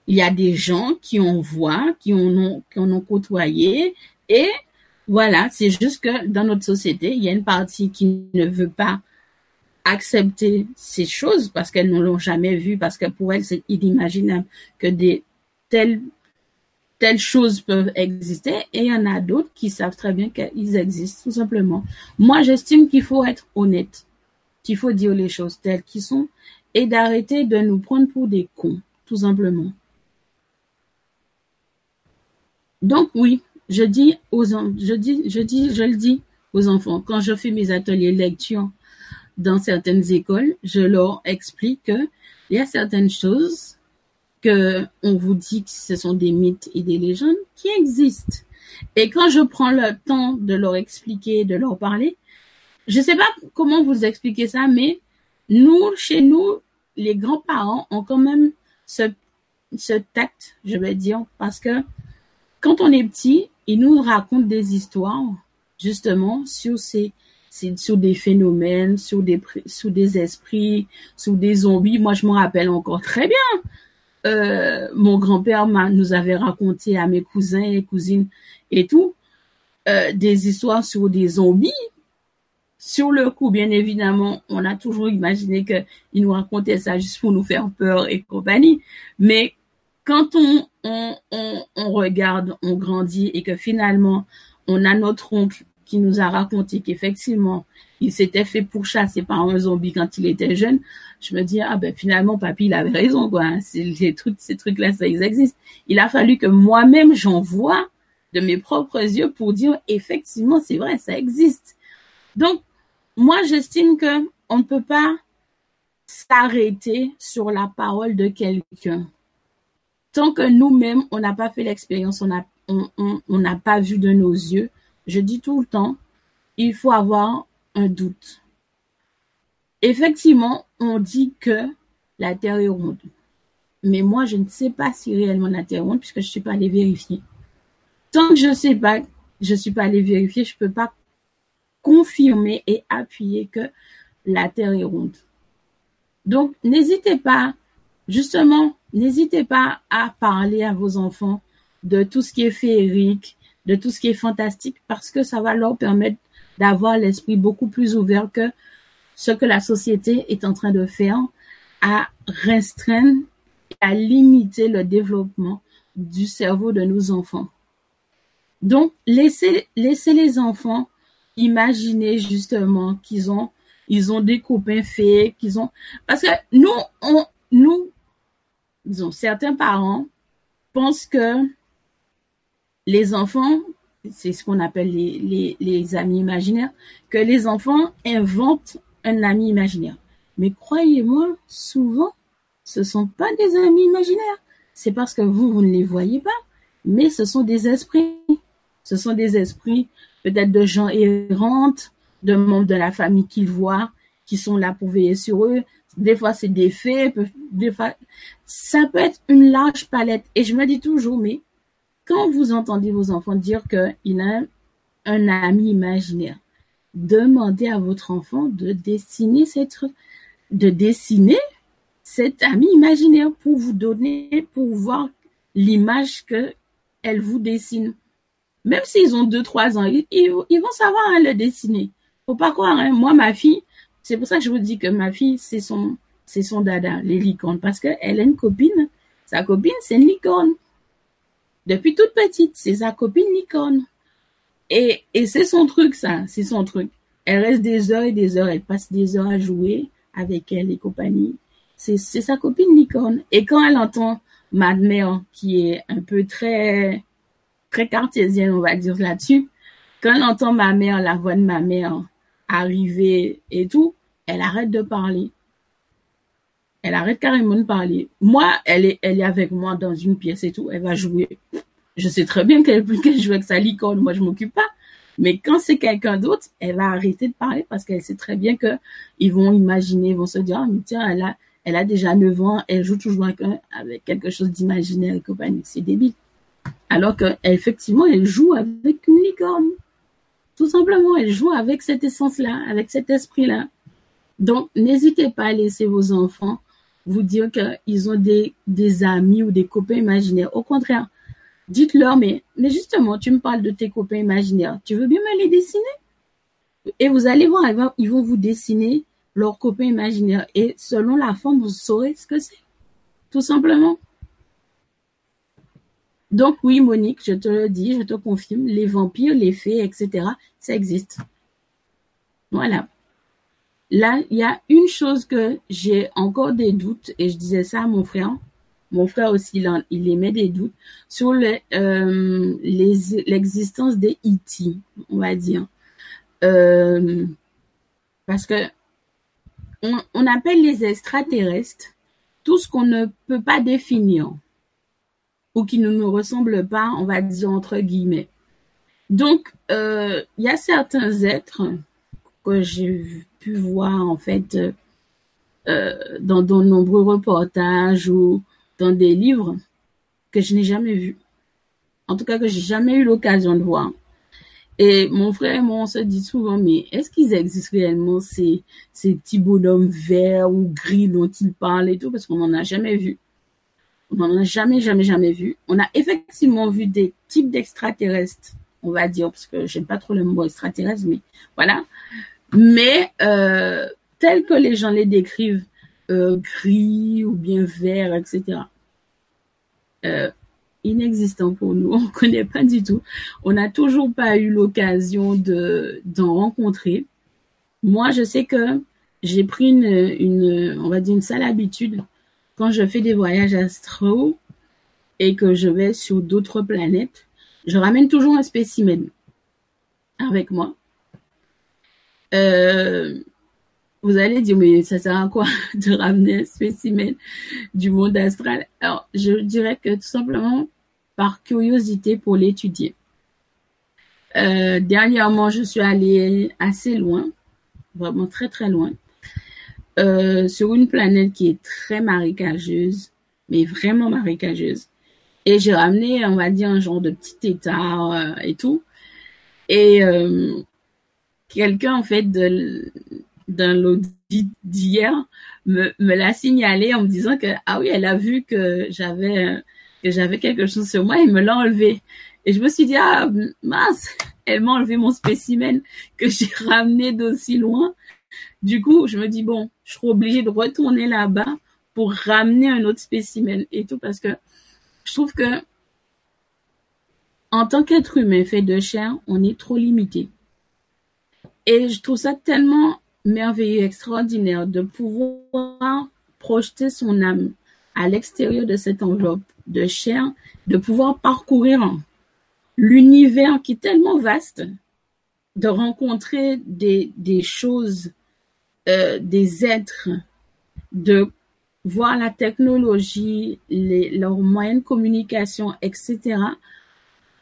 Il y a des gens qui en voient, qui qui en ont côtoyé, et voilà, c'est juste que dans notre société, il y a une partie qui ne veut pas accepter ces choses parce qu'elles ne l'ont jamais vu, parce que pour elles, c'est inimaginable que des telles, choses peuvent exister et il y en a d'autres qui savent très bien qu'elles existent, tout simplement. Moi, j'estime qu'il faut être honnête, qu'il faut dire les choses telles qu'elles sont et d'arrêter de nous prendre pour des cons, tout simplement. Donc oui, je dis aux je je le dis aux enfants quand je fais mes ateliers lecture dans certaines écoles, je leur explique qu'il y a certaines choses que on vous dit que ce sont des mythes et des légendes qui existent. Et quand je prends le temps de leur expliquer, de leur parler, je sais pas comment vous expliquer ça, mais nous, chez nous, les grands-parents ont quand même ce, ce tact, je vais dire, parce que quand on est petit, ils nous racontent des histoires, justement, sur ces sur des phénomènes, sur des, esprits, sur des zombies. Moi, je me rappelle encore très bien. Euh, mon grand-père nous avait raconté à mes cousins et cousines et tout euh, des histoires sur des zombies. Sur le coup, bien évidemment, on a toujours imaginé que il nous racontait ça juste pour nous faire peur et compagnie. Mais quand on regarde, on grandit et que finalement on a notre oncle qui nous a raconté qu'effectivement, il s'était fait pourchasser par un zombie quand il était jeune, je me dis, ah ben finalement, papy, il avait raison, quoi. Hein. Ces trucs-là, ça, ils existent. Il a fallu que moi-même, j'en vois de mes propres yeux pour dire, effectivement, c'est vrai, ça existe. Donc, moi, j'estime que on ne peut pas s'arrêter sur la parole de quelqu'un. Tant que nous-mêmes, on n'a pas fait l'expérience, on n'a pas vu de nos yeux, je dis tout le temps, il faut avoir un doute. Effectivement, on dit que la Terre est ronde. Mais moi, je ne sais pas si réellement la Terre est ronde puisque je ne suis pas allée vérifier. Tant que je ne sais pas, je ne suis pas allée vérifier, je ne peux pas confirmer et appuyer que la Terre est ronde. Donc, n'hésitez pas, justement, n'hésitez pas à parler à vos enfants de tout ce qui est féerique, de tout ce qui est fantastique parce que ça va leur permettre d'avoir l'esprit beaucoup plus ouvert que ce que la société est en train de faire à restreindre à limiter le développement du cerveau de nos enfants. Donc, laissez, laissez les enfants imaginer justement qu'ils ont, ils ont des copains faits, qu'ils ont, parce que nous, on, nous, disons, certains parents pensent que les enfants, c'est ce qu'on appelle les, amis imaginaires, que les enfants inventent un ami imaginaire. Mais croyez-moi, souvent, ce sont pas des amis imaginaires. C'est parce que vous, vous ne les voyez pas, mais ce sont des esprits. Ce sont des esprits peut-être de gens errantes, de membres de la famille qu'ils voient, qui sont là pour veiller sur eux. Des fois, c'est des faits, des fois, ça peut être une large palette. Et je me dis toujours, mais quand vous entendez vos enfants dire qu'il a un ami imaginaire, demandez à votre enfant de dessiner cette, de dessiner cet ami imaginaire pour vous donner, pour voir l'image que elle vous dessine. Même s'ils ont deux, trois ans, ils, vont savoir hein, le dessiner. Faut pas croire, hein. Moi, ma fille, c'est pour ça que je vous dis que ma fille, c'est son, c'est son dada, les licornes, parce qu'elle a une copine. Sa copine, c'est une licorne. Depuis toute petite, c'est sa copine licorne. Et, c'est son truc, ça, c'est son truc. Elle reste des heures et des heures, elle passe des heures à jouer avec elle et compagnie. C'est, c'est sa copine licorne. Et quand elle entend ma mère, qui est un peu très, très cartésienne, on va dire là-dessus. Quand elle entend ma mère, la voix de ma mère arriver et tout, elle arrête de parler. Elle arrête carrément de parler. Moi, elle est, elle est avec moi dans une pièce et tout. Elle va jouer. Je sais très bien *laughs* qu'elle joue avec sa licorne. Moi, je m'occupe pas. Mais quand c'est quelqu'un d'autre, elle va arrêter de parler parce qu'elle sait très bien que ils vont imaginer, ils vont se dire, ah, mais tiens, elle a, elle a déjà 9 ans, elle joue toujours avec, avec quelque chose d'imaginaire et compagnie. C'est débile. Alors qu'effectivement, elle joue avec une licorne. Tout simplement, elle joue avec cette essence-là, avec cet esprit-là. Donc, n'hésitez pas à laisser vos enfants vous dire qu'ils ont des, amis ou des copains imaginaires. Au contraire, dites-leur, mais, mais justement, tu me parles de tes copains imaginaires. Tu veux bien me les dessiner? Et vous allez voir, ils vont vous dessiner leurs copains imaginaires. Et selon la forme, vous saurez ce que c'est. Tout simplement. Donc oui, Monique, je te le dis, je te confirme, les vampires, les fées, etc., ça existe. Voilà. Là, il y a une chose que j'ai encore des doutes, et je disais ça à mon frère. Mon frère aussi, il, il émet des doutes sur euh, l'existence des E.T., on va dire. Euh, parce que on appelle les extraterrestres tout ce qu'on ne peut pas définir ou qui ne nous ressemblent pas, on va dire entre guillemets. Donc, euh, il y a certains êtres que j'ai pu voir en fait euh, dans de nombreux reportages ou dans des livres que je n'ai jamais vus. En tout cas, que j'ai jamais eu l'occasion de voir. Et mon frère et moi, on se dit souvent, mais est-ce qu'ils existent réellement ces, ces petits bonhommes verts ou gris dont ils parlent et tout, parce qu'on n'en a jamais vu. On n'en a jamais, jamais, jamais vu. On a effectivement vu des types d'extraterrestres, on va dire, parce que j'aime pas trop le mot extraterrestre, mais voilà. Mais euh, tels que les gens les décrivent, euh, gris ou bien vert, etc. Euh, inexistant pour nous, *laughs* on connaît pas du tout. On n'a toujours pas eu l'occasion de d'en rencontrer. Moi, je sais que j'ai pris une, une, on va dire une sale habitude quand je fais des voyages astro et que je vais sur d'autres planètes, je ramène toujours un spécimen avec moi. Euh, vous allez dire, mais ça sert à quoi *laughs* de ramener un spécimen du monde astral? Alors, je dirais que tout simplement par curiosité pour l'étudier. Euh, dernièrement, je suis allée assez loin, vraiment très très loin. Euh, sur une planète qui est très marécageuse, mais vraiment marécageuse. Et j'ai ramené, on va dire, un genre de petit état euh, et tout. Et euh, quelqu'un, en fait, d'un l'audit d'hier me, me l'a signalé en me disant que, ah oui, elle a vu que j'avais que j'avais quelque chose sur moi et me l'a enlevé. Et je me suis dit, ah mince, elle m'a enlevé mon spécimen que j'ai *laughs* ramené d'aussi loin. Du coup, je me dis, bon, je serai obligée de retourner là-bas pour ramener un autre spécimen et tout parce que je trouve que en tant qu'être humain fait de chair, on est trop limité. Et je trouve ça tellement merveilleux, extraordinaire de pouvoir projeter son âme à l'extérieur de cette enveloppe de chair, de pouvoir parcourir l'univers qui est tellement vaste, de rencontrer des, choses, euh, des êtres, de voir la technologie, leurs moyens de communication, etc.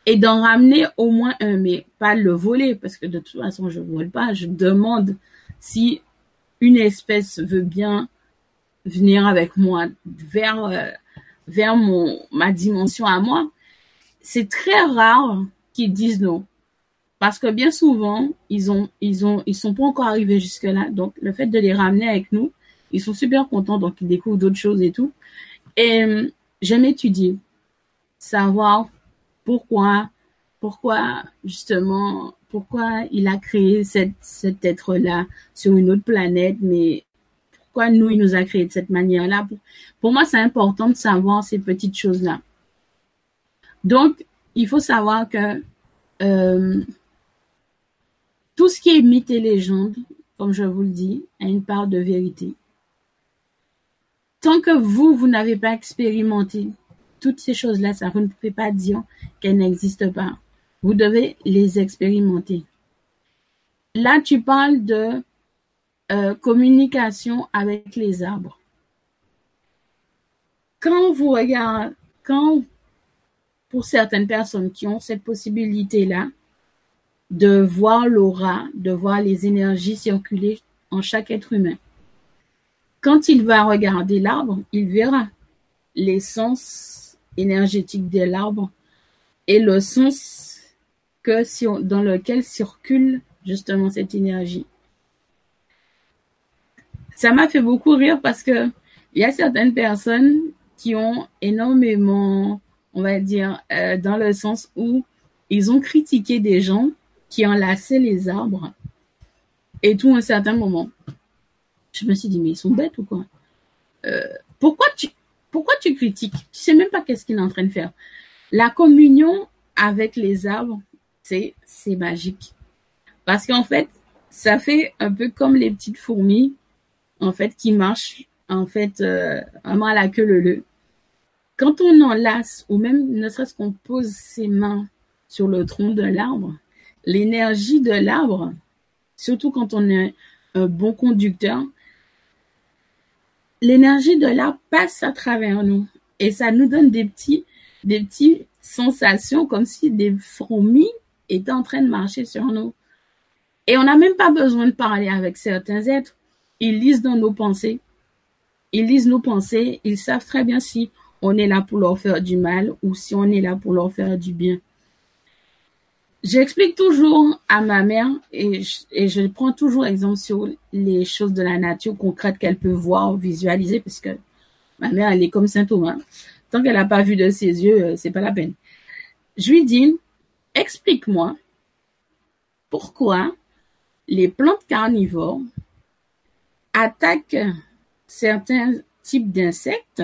Et d'en ramener au moins un, mais pas le voler, parce que de toute façon, je vole pas. Je demande si une espèce veut bien venir avec moi vers euh, vers mon ma dimension à moi. C'est très rare qu'ils disent non, parce que bien souvent ils ont ils ont ils sont pas encore arrivés jusque là. Donc le fait de les ramener avec nous, ils sont super contents, donc ils découvrent d'autres choses et tout. Et j'aime étudier, savoir pourquoi, pourquoi justement, pourquoi il a créé cet être-là sur une autre planète, mais pourquoi nous, il nous a créé de cette manière-là? Pour moi, c'est important de savoir ces petites choses-là. Donc, il faut savoir que euh, tout ce qui est mythe et légende, comme je vous le dis, a une part de vérité. Tant que vous, vous n'avez pas expérimenté toutes ces choses-là, ça vous ne pouvez pas dire qu'elles n'existent pas. Vous devez les expérimenter. Là, tu parles de euh, communication avec les arbres. Quand vous regardez, quand pour certaines personnes qui ont cette possibilité-là de voir l'aura, de voir les énergies circuler en chaque être humain, quand il va regarder l'arbre, il verra l'essence énergétique de l'arbre et le sens que dans lequel circule justement cette énergie. Ça m'a fait beaucoup rire parce que il y a certaines personnes qui ont énormément, on va dire, euh, dans le sens où ils ont critiqué des gens qui enlaçaient les arbres et tout à un certain moment je me suis dit, mais ils sont bêtes ou quoi? Euh, Pourquoi tu pourquoi tu critiques? Tu sais même pas qu'est-ce qu'il est en train de faire. La communion avec les arbres, c'est c'est magique. Parce qu'en fait, ça fait un peu comme les petites fourmis, en fait, qui marchent, en fait, euh, vraiment à la queue leu Quand on enlace, ou même ne serait-ce qu'on pose ses mains sur le tronc de l'arbre, l'énergie de l'arbre, surtout quand on est un bon conducteur, l'énergie de l'arbre passe à travers nous et ça nous donne des petits, des petites sensations comme si des fourmis étaient en train de marcher sur nous. Et on n'a même pas besoin de parler avec certains êtres. Ils lisent dans nos pensées. Ils lisent nos pensées. Ils savent très bien si on est là pour leur faire du mal ou si on est là pour leur faire du bien. J'explique toujours à ma mère et je, prends toujours exemple sur les choses de la nature concrètes qu'elle peut voir, visualiser, parce que ma mère, elle est comme Saint Thomas. Tant qu'elle n'a pas vu de ses yeux, euh, c'est pas la peine. Je lui dis, explique-moi pourquoi les plantes carnivores attaquent certains types d'insectes,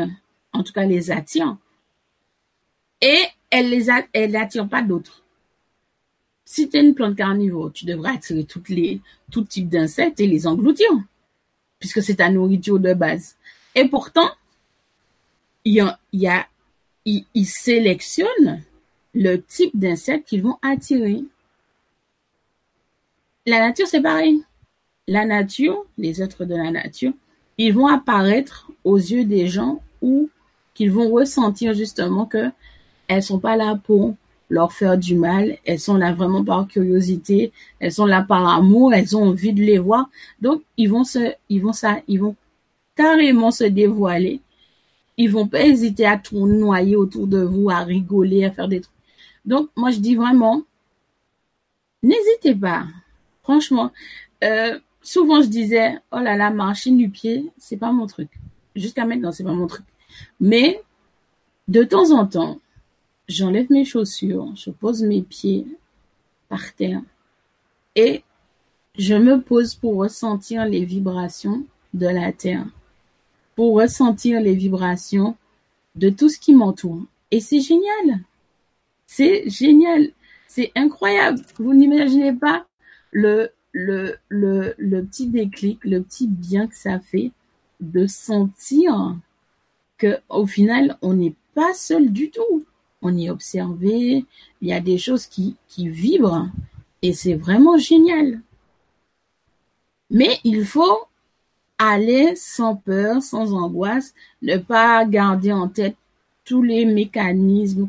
en tout cas les attirent, et elles les elles n'attirent pas d'autres. Si tu es une plante carnivore, tu devrais attirer toutes les, tout type d'insectes et les engloutir, puisque c'est ta nourriture de base. Et pourtant, y a, il, y a, il, sélectionne le type d'insectes qu'ils vont attirer. La nature, c'est pareil. La nature, les êtres de la nature, ils vont apparaître aux yeux des gens ou qu'ils vont ressentir justement que elles sont pas là pour leur faire du mal. Elles sont là vraiment par curiosité. Elles sont là par amour. Elles ont envie de les voir. Donc, ils vont se, ils vont ça, ils vont carrément se dévoiler. Ils vont pas hésiter à tournoyer autour de vous, à rigoler, à faire des trucs. Donc, moi, je dis vraiment, n'hésitez pas. Franchement, euh, souvent je disais, oh là là, marcher du pied, c'est pas mon truc. Jusqu'à maintenant, c'est pas mon truc. Mais, de temps en temps, J'enlève mes chaussures, je pose mes pieds par terre et je me pose pour ressentir les vibrations de la terre. pour ressentir les vibrations de tout ce qui m'entoure. Et c'est génial. C'est génial. C'est incroyable. Vous n'imaginez pas le, le, le, le petit déclic, le petit bien que ça fait de sentir que au final, on n'est pas seul du tout. On est observé. Il y a des choses qui, vibrent et c'est vraiment génial. Mais il faut aller sans peur, sans angoisse, ne pas garder en tête tous les mécanismes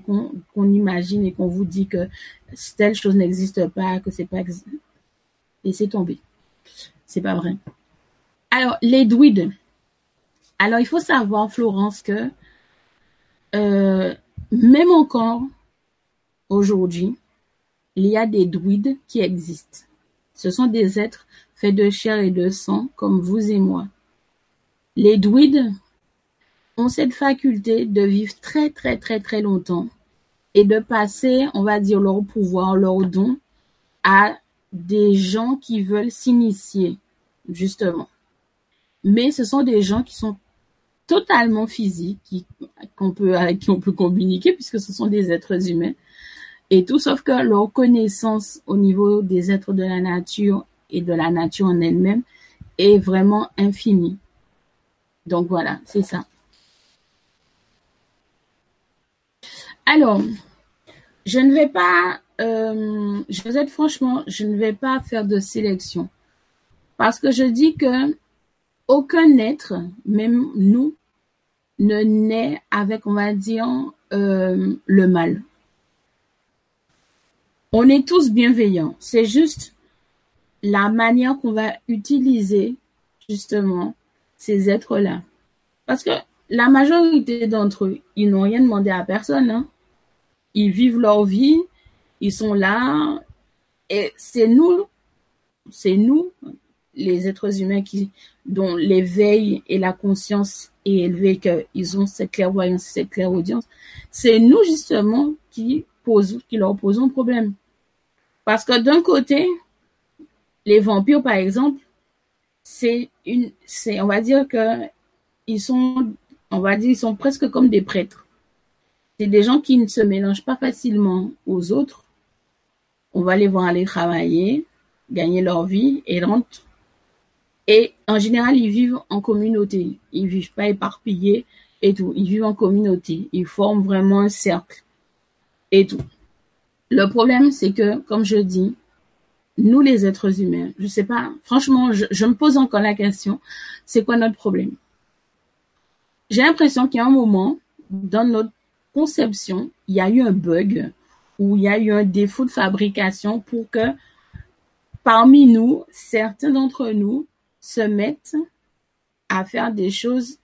qu'on imagine et qu'on vous dit que telle chose n'existe pas, que c'est pas laissez tomber. C'est pas vrai. Alors, les druides. Alors, il faut savoir, Florence, que euh, même encore aujourd'hui, il y a des druides qui existent. Ce sont des êtres faits de chair et de sang, comme vous et moi. Les druides ont cette faculté de vivre très très très très longtemps et de passer, on va dire, leur pouvoir, leur don à des gens qui veulent s'initier, justement. Mais ce sont des gens qui sont totalement physiques, qui, qu'on peut, avec qui on peut communiquer puisque ce sont des êtres humains. Et tout sauf que leur connaissance au niveau des êtres de la nature et de la nature en elle-même est vraiment infinie. Donc voilà, c'est ça. Alors, je ne vais pas, je vous aide franchement, je ne vais pas faire de sélection. Parce que je dis que aucun être, même nous, ne naît avec, on va dire, euh, le mal. On est tous bienveillants. C'est juste la manière qu'on va utiliser, justement, ces êtres-là. Parce que la majorité d'entre eux, ils n'ont rien demandé à personne. Hein ils vivent leur vie, ils sont là, et c'est nous, c'est nous, les êtres humains qui, dont l'éveil et la conscience est élevé, qu'ils ont cette clairvoyance, cette clairaudience, c'est nous justement qui posons, qui leur posons problème. Parce que d'un côté, les vampires, par exemple, c'est une, c'est, on va dire que ils sont, on va dire, ils sont presque comme des prêtres. C'est des gens qui ne se mélangent pas facilement aux autres. On va les voir aller travailler, gagner leur vie et rentrent. Et en général, ils vivent en communauté. Ils vivent pas éparpillés et tout. Ils vivent en communauté. Ils forment vraiment un cercle et tout. Le problème, c'est que, comme je dis, nous les êtres humains, je sais pas, franchement, je, je me pose encore la question, c'est quoi notre problème? J'ai l'impression qu'il y a un moment dans notre conception, il y a eu un bug ou il y a eu un défaut de fabrication pour que parmi nous, certains d'entre nous se mettent à faire des choses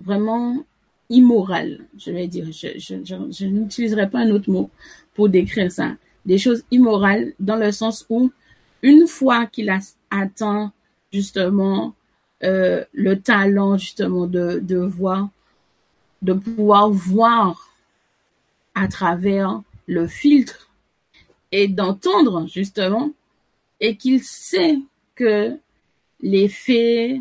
vraiment immorales, je vais dire. Je, n'utiliserai pas un autre mot pour décrire ça. Des choses immorales dans le sens où une fois qu'il a atteint justement euh, le talent justement de voir de pouvoir voir à travers le filtre et d'entendre justement et qu'il sait que les faits,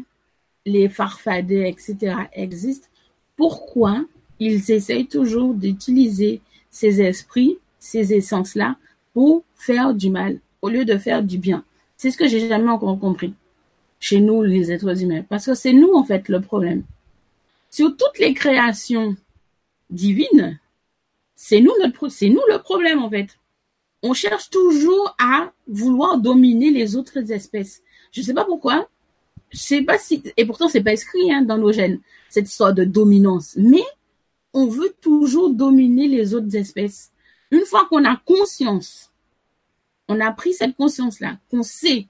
les farfadets, etc. existent, pourquoi ils essayent toujours d'utiliser ces esprits, ces essences-là pour faire du mal au lieu de faire du bien? C'est ce que j'ai jamais encore compris chez nous, les êtres humains. Parce que c'est nous, en fait, le problème sur toutes les créations divines, c'est nous notre, c'est nous le problème en fait. On cherche toujours à vouloir dominer les autres espèces. Je sais pas pourquoi. Je sais pas si, et pourtant c'est pas écrit hein, dans nos gènes cette histoire de dominance. Mais on veut toujours dominer les autres espèces. Une fois qu'on a conscience, on a pris cette conscience-là, qu'on sait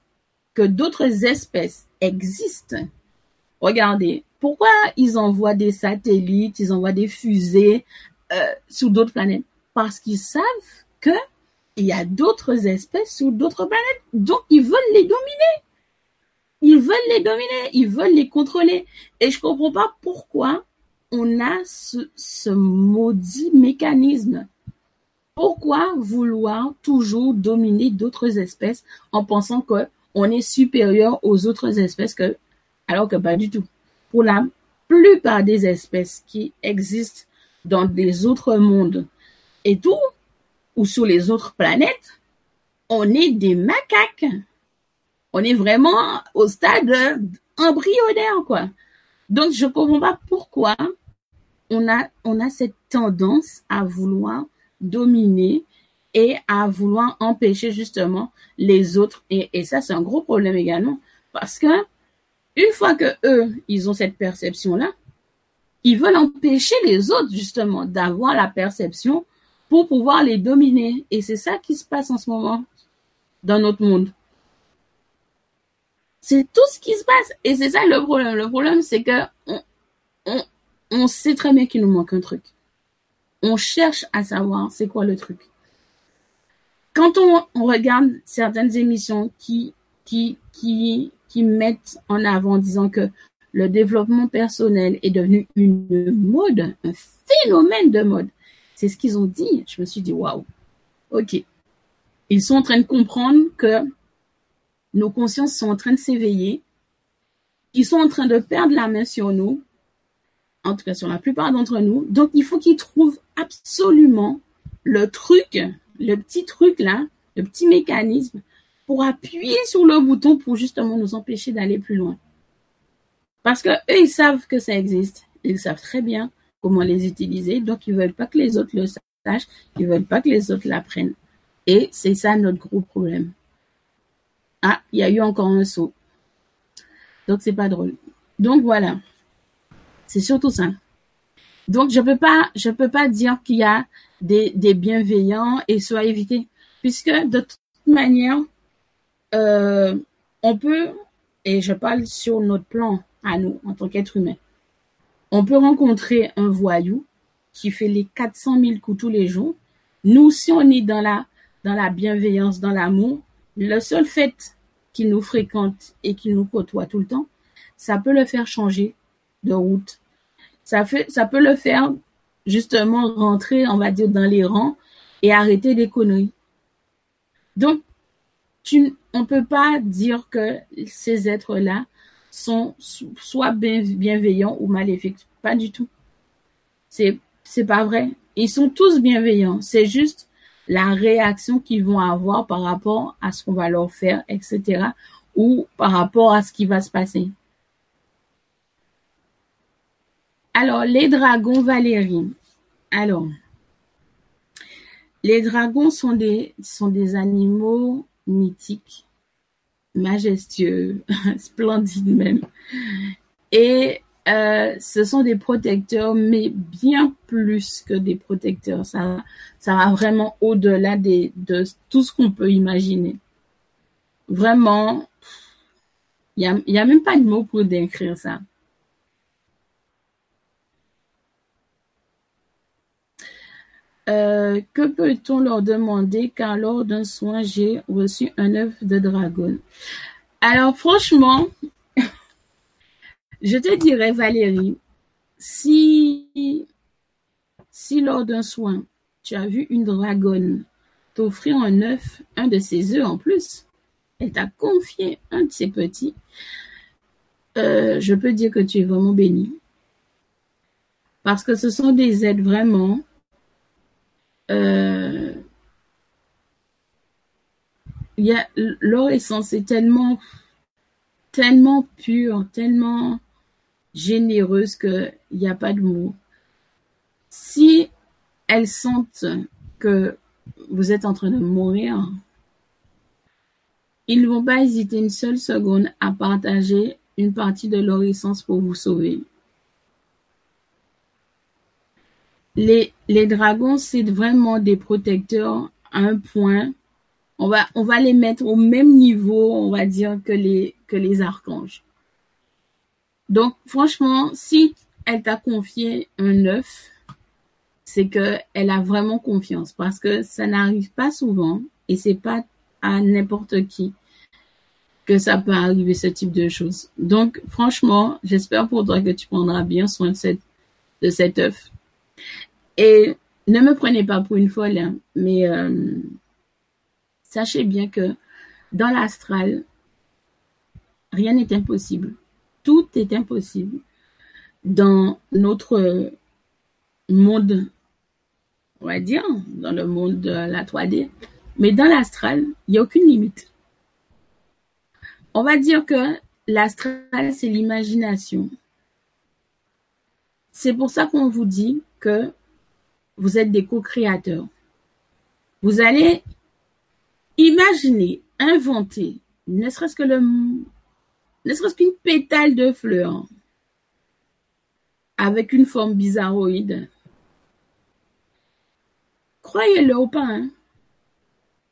que d'autres espèces existent. Regardez, pourquoi ils envoient des satellites, ils envoient des fusées euh, sur d'autres planètes? Parce qu'ils savent que il y a d'autres espèces sur d'autres planètes, donc ils veulent les dominer. Ils veulent les dominer, ils veulent les contrôler. Et je comprends pas pourquoi on a ce, maudit mécanisme. Pourquoi vouloir toujours dominer d'autres espèces en pensant que on est supérieur aux autres espèces que, alors que pas du tout pour la plupart des espèces qui existent dans des autres mondes et tout, ou sur les autres planètes, on est des macaques. On est vraiment au stade embryonnaire, quoi. Donc, je comprends pas pourquoi on a, on a cette tendance à vouloir dominer et à vouloir empêcher justement les autres. Et, ça, c'est un gros problème également. Parce que une fois que eux, ils ont cette perception-là, ils veulent empêcher les autres justement d'avoir la perception pour pouvoir les dominer. Et c'est ça qui se passe en ce moment dans notre monde. C'est tout ce qui se passe. Et c'est ça le problème. Le problème, c'est que on, sait très bien qu'il nous manque un truc. On cherche à savoir c'est quoi le truc. Quand on, on regarde certaines émissions qui, qui, qui, qui mettent en avant en disant que le développement personnel est devenu une mode, un phénomène de mode. C'est ce qu'ils ont dit. Je me suis dit, waouh, ok. Ils sont en train de comprendre que nos consciences sont en train de s'éveiller. Ils sont en train de perdre la main sur nous, en tout cas sur la plupart d'entre nous. Donc, il faut qu'ils trouvent absolument le truc, le petit truc là, le petit mécanisme pour appuyer sur le bouton pour justement nous empêcher d'aller plus loin. Parce que eux, ils savent que ça existe. Ils savent très bien comment les utiliser. Donc, ils veulent pas que les autres le sachent. Ils veulent pas que les autres l'apprennent. Et c'est ça notre gros problème. Ah, il y a eu encore un saut. Donc, c'est pas drôle. Donc, voilà. C'est surtout ça. Donc, je peux pas, je peux pas dire qu'il y a des, bienveillants et soit éviter. Puisque, de toute manière, euh, on peut, et je parle sur notre plan à nous, en tant qu'être humain, on peut rencontrer un voyou qui fait les 400 000 coups tous les jours. Nous, si on est dans la, dans la bienveillance, dans l'amour, le seul fait qu'il nous fréquente et qu'il nous côtoie tout le temps, ça peut le faire changer de route. Ça fait, ça peut le faire justement rentrer, on va dire, dans les rangs et arrêter des conneries. Donc, tu, on peut pas dire que ces êtres-là sont soit bienveillants ou maléfiques. Pas du tout. C'est, c'est pas vrai. Ils sont tous bienveillants. C'est juste la réaction qu'ils vont avoir par rapport à ce qu'on va leur faire, etc. ou par rapport à ce qui va se passer. Alors, les dragons Valérie. Alors, les dragons sont des, sont des animaux mythiques, majestueux, *laughs* splendides même. Et euh, ce sont des protecteurs, mais bien plus que des protecteurs. Ça, ça va vraiment au-delà de tout ce qu'on peut imaginer. Vraiment, il y a, a même pas de mots pour décrire ça. Euh, que peut-on leur demander car lors d'un soin, j'ai reçu un œuf de dragon? Alors franchement, je te dirais Valérie, si, lors d'un soin, tu as vu une dragonne t'offrir un œuf, un de ses œufs en plus, elle t'a confié un de ses petits, euh, je peux dire que tu es vraiment béni. Parce que ce sont des aides vraiment euh, essence est tellement tellement pure, tellement généreuse que il n'y a pas de mots. Si elles sentent que vous êtes en train de mourir, ils ne vont pas hésiter une seule seconde à partager une partie de leur essence pour vous sauver. les, les dragons, c'est vraiment des protecteurs à un point. On va, on va les mettre au même niveau, on va dire, que les, que les archanges. Donc, franchement, si elle t'a confié un œuf, c'est que elle a vraiment confiance parce que ça n'arrive pas souvent et c'est pas à n'importe qui que ça peut arriver ce type de choses. Donc, franchement, j'espère pour toi que tu prendras bien soin de cet œuf. Et ne me prenez pas pour une folle, hein, mais euh, sachez bien que dans l'astral, rien n'est impossible. Tout est impossible. dans notre monde, on va dire, dans le monde de la 3D, mais dans l'astral, il n'y a aucune limite. On va dire que l'astral, c'est l'imagination. C'est pour ça qu'on vous dit que vous êtes des co-créateurs. Vous allez imaginer, inventer, ne serait-ce que le, ne serait-ce qu'une pétale de fleur avec une forme bizarroïde. Croyez-le ou pas, hein.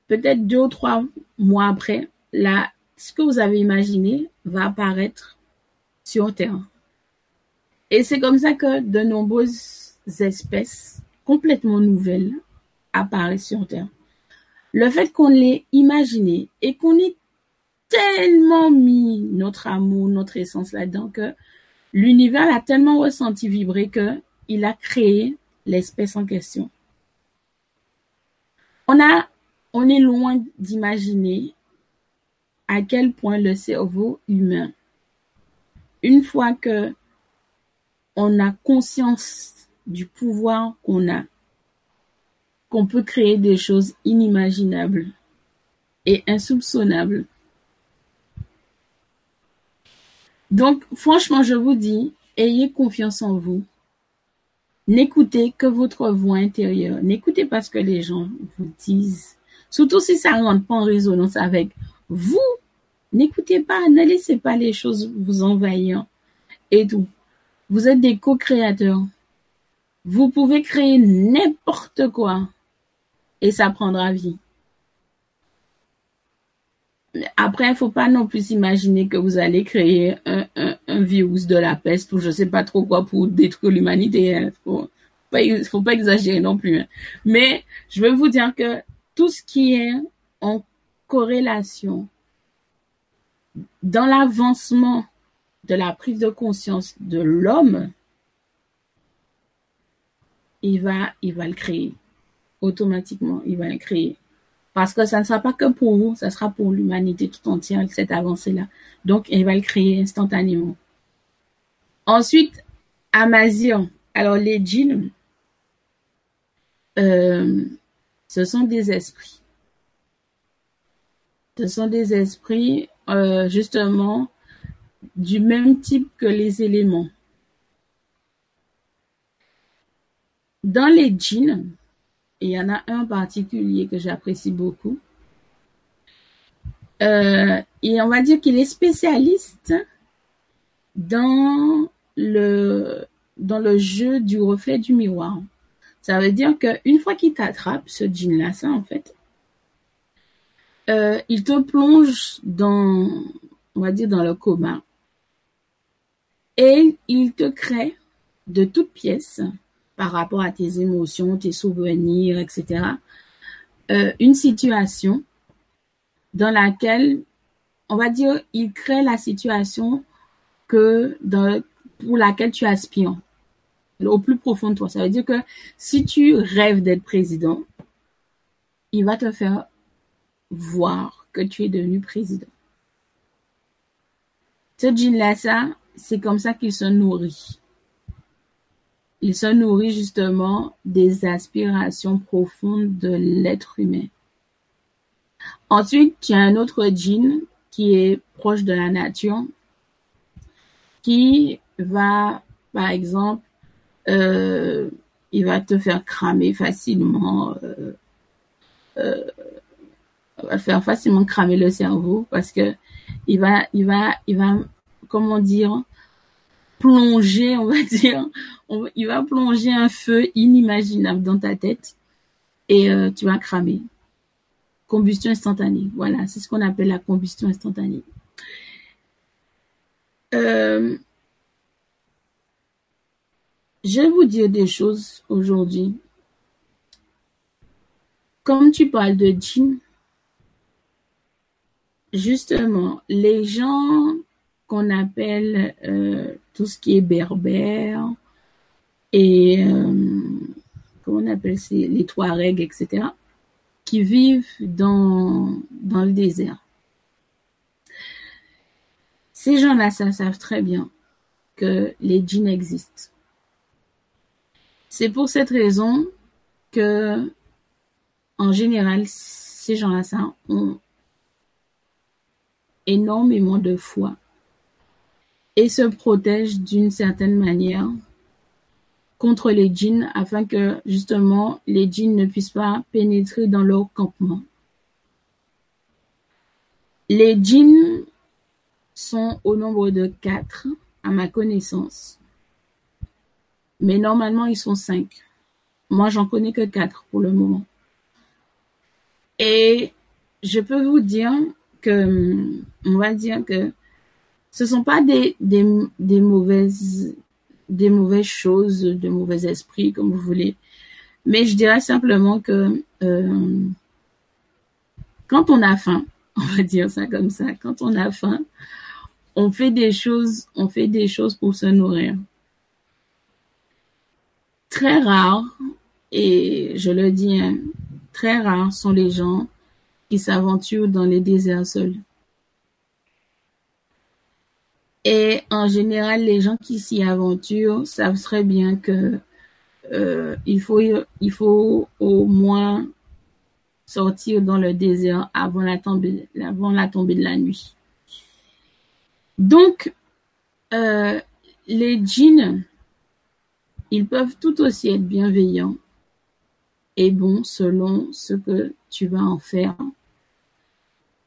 peut-être deux ou trois mois après, là, ce que vous avez imaginé va apparaître sur Terre. Et c'est comme ça que de nombreuses espèces complètement nouvelles apparaissent sur Terre. Le fait qu'on l'ait imaginé et qu'on ait tellement mis notre amour, notre essence là-dedans que l'univers l'a tellement ressenti vibrer que il a créé l'espèce en question. On a, on est loin d'imaginer à quel point le cerveau humain, une fois que on a conscience du pouvoir qu'on a, qu'on peut créer des choses inimaginables et insoupçonnables. Donc, franchement, je vous dis, ayez confiance en vous. N'écoutez que votre voix intérieure. N'écoutez pas ce que les gens vous disent. Surtout si ça ne rentre pas en résonance avec vous. N'écoutez pas, ne laissez pas les choses vous envahir et tout. Vous êtes des co-créateurs. Vous pouvez créer n'importe quoi et ça prendra vie. Après, il faut pas non plus imaginer que vous allez créer un, virus de la peste ou je sais pas trop quoi pour détruire l'humanité. Il hein. Faut pas, faut pas exagérer non plus. Hein. Mais je veux vous dire que tout ce qui est en corrélation dans l'avancement de la prise de conscience de l'homme, il va, il va le créer automatiquement. Il va le créer. Parce que ça ne sera pas que pour vous, ça sera pour l'humanité tout entière, cette avancée-là. Donc, il va le créer instantanément. Ensuite, Amazir. Alors, les djinns, euh, ce sont des esprits. Ce sont des esprits, euh, justement, du même type que les éléments. Dans les djinns, il y en a un particulier que j'apprécie beaucoup. Euh, et on va dire qu'il est spécialiste dans le, jeu du reflet du miroir. Ça veut dire qu'une fois qu'il t'attrape, ce djinn-là, ça en fait, euh, il te plonge dans, on va dans le coma. Et il te crée de toutes pièces par rapport à tes émotions, tes souvenirs, etc. Euh, une situation dans laquelle, on va dire, il crée la situation que pour laquelle tu aspires au plus profond de toi. Ça veut dire que si tu rêves d'être président, il va te faire voir que tu es devenu président. Ce djinn-là, ça, c'est comme ça qu'il se nourrit. Il se nourrit justement des aspirations profondes de l'être humain. Ensuite, tu as un autre djinn qui est proche de la nature, qui va, par exemple, euh, il va te faire cramer facilement, euh, euh, va faire facilement cramer le cerveau parce que il va, il va, il va, comment dire, plonger, on va *laughs* dire, il va plonger un feu inimaginable dans ta tête et euh, tu vas cramer. Combustion instantanée. Voilà, c'est ce qu'on appelle la combustion instantanée. Euh, je vais vous dire des choses aujourd'hui. Comme tu parles de djinn, justement, les gens qu'on appelle euh, tout ce qui est berbère et euh, comment on appelle les Touaregs, etc., qui vivent dans, le désert. Ces gens-là, savent très bien que les djinns existent. C'est pour cette raison que, en général, ces gens-là ont énormément de foi et se protègent d'une certaine manière contre les djinns afin que justement les djinns ne puissent pas pénétrer dans leur campement. Les djinns sont au nombre de quatre à ma connaissance. Mais normalement ils sont cinq. Moi j'en connais que quatre pour le moment. Et je peux vous dire que, on va dire que ce sont pas des, des, mauvaises des mauvaises choses, de mauvais esprits, comme vous voulez. Mais je dirais simplement que euh, quand on a faim, *laughs* on va dire ça comme ça, quand on a faim, on fait des choses, on fait des choses pour se nourrir. Très rare, et je le dis, hein, très rares sont les gens qui s'aventurent dans les déserts seuls. Et en général, les gens qui s'y aventurent savent très bien que euh, il faut au moins sortir dans le désert avant la tombée avant la tombée de la nuit. Donc euh, les djinns ils peuvent tout aussi être bienveillants et bons selon ce que tu vas en faire.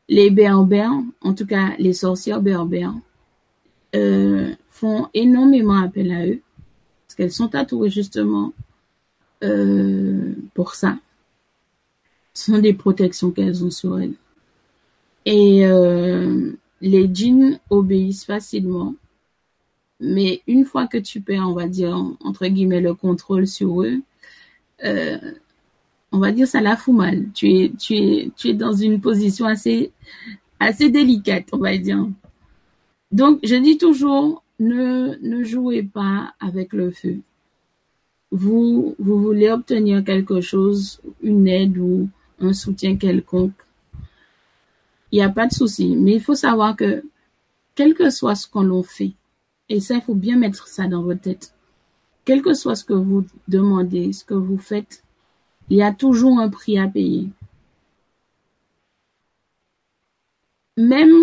Les berbères, en tout cas les sorcières berbères, euh, font énormément appel à eux parce qu'elles sont tatouées justement euh, pour ça. Ce sont des protections qu'elles ont sur elles. Et euh, les djinns obéissent facilement. Mais une fois que tu perds, on va dire, entre guillemets, le contrôle sur eux, on va dire ça la fout mal. Tu es, tu es, tu es dans une position assez, assez délicate, on va dire. Donc, je dis toujours, ne, jouez pas avec le feu. Vous, vous voulez obtenir quelque chose, une aide ou un soutien quelconque. Il n'y a pas de souci. Mais il faut savoir que, quel que soit ce qu'on fait, et ça, il faut bien mettre ça dans votre tête. Quel que soit ce que vous demandez, ce que vous faites, il y a toujours un prix à payer. Même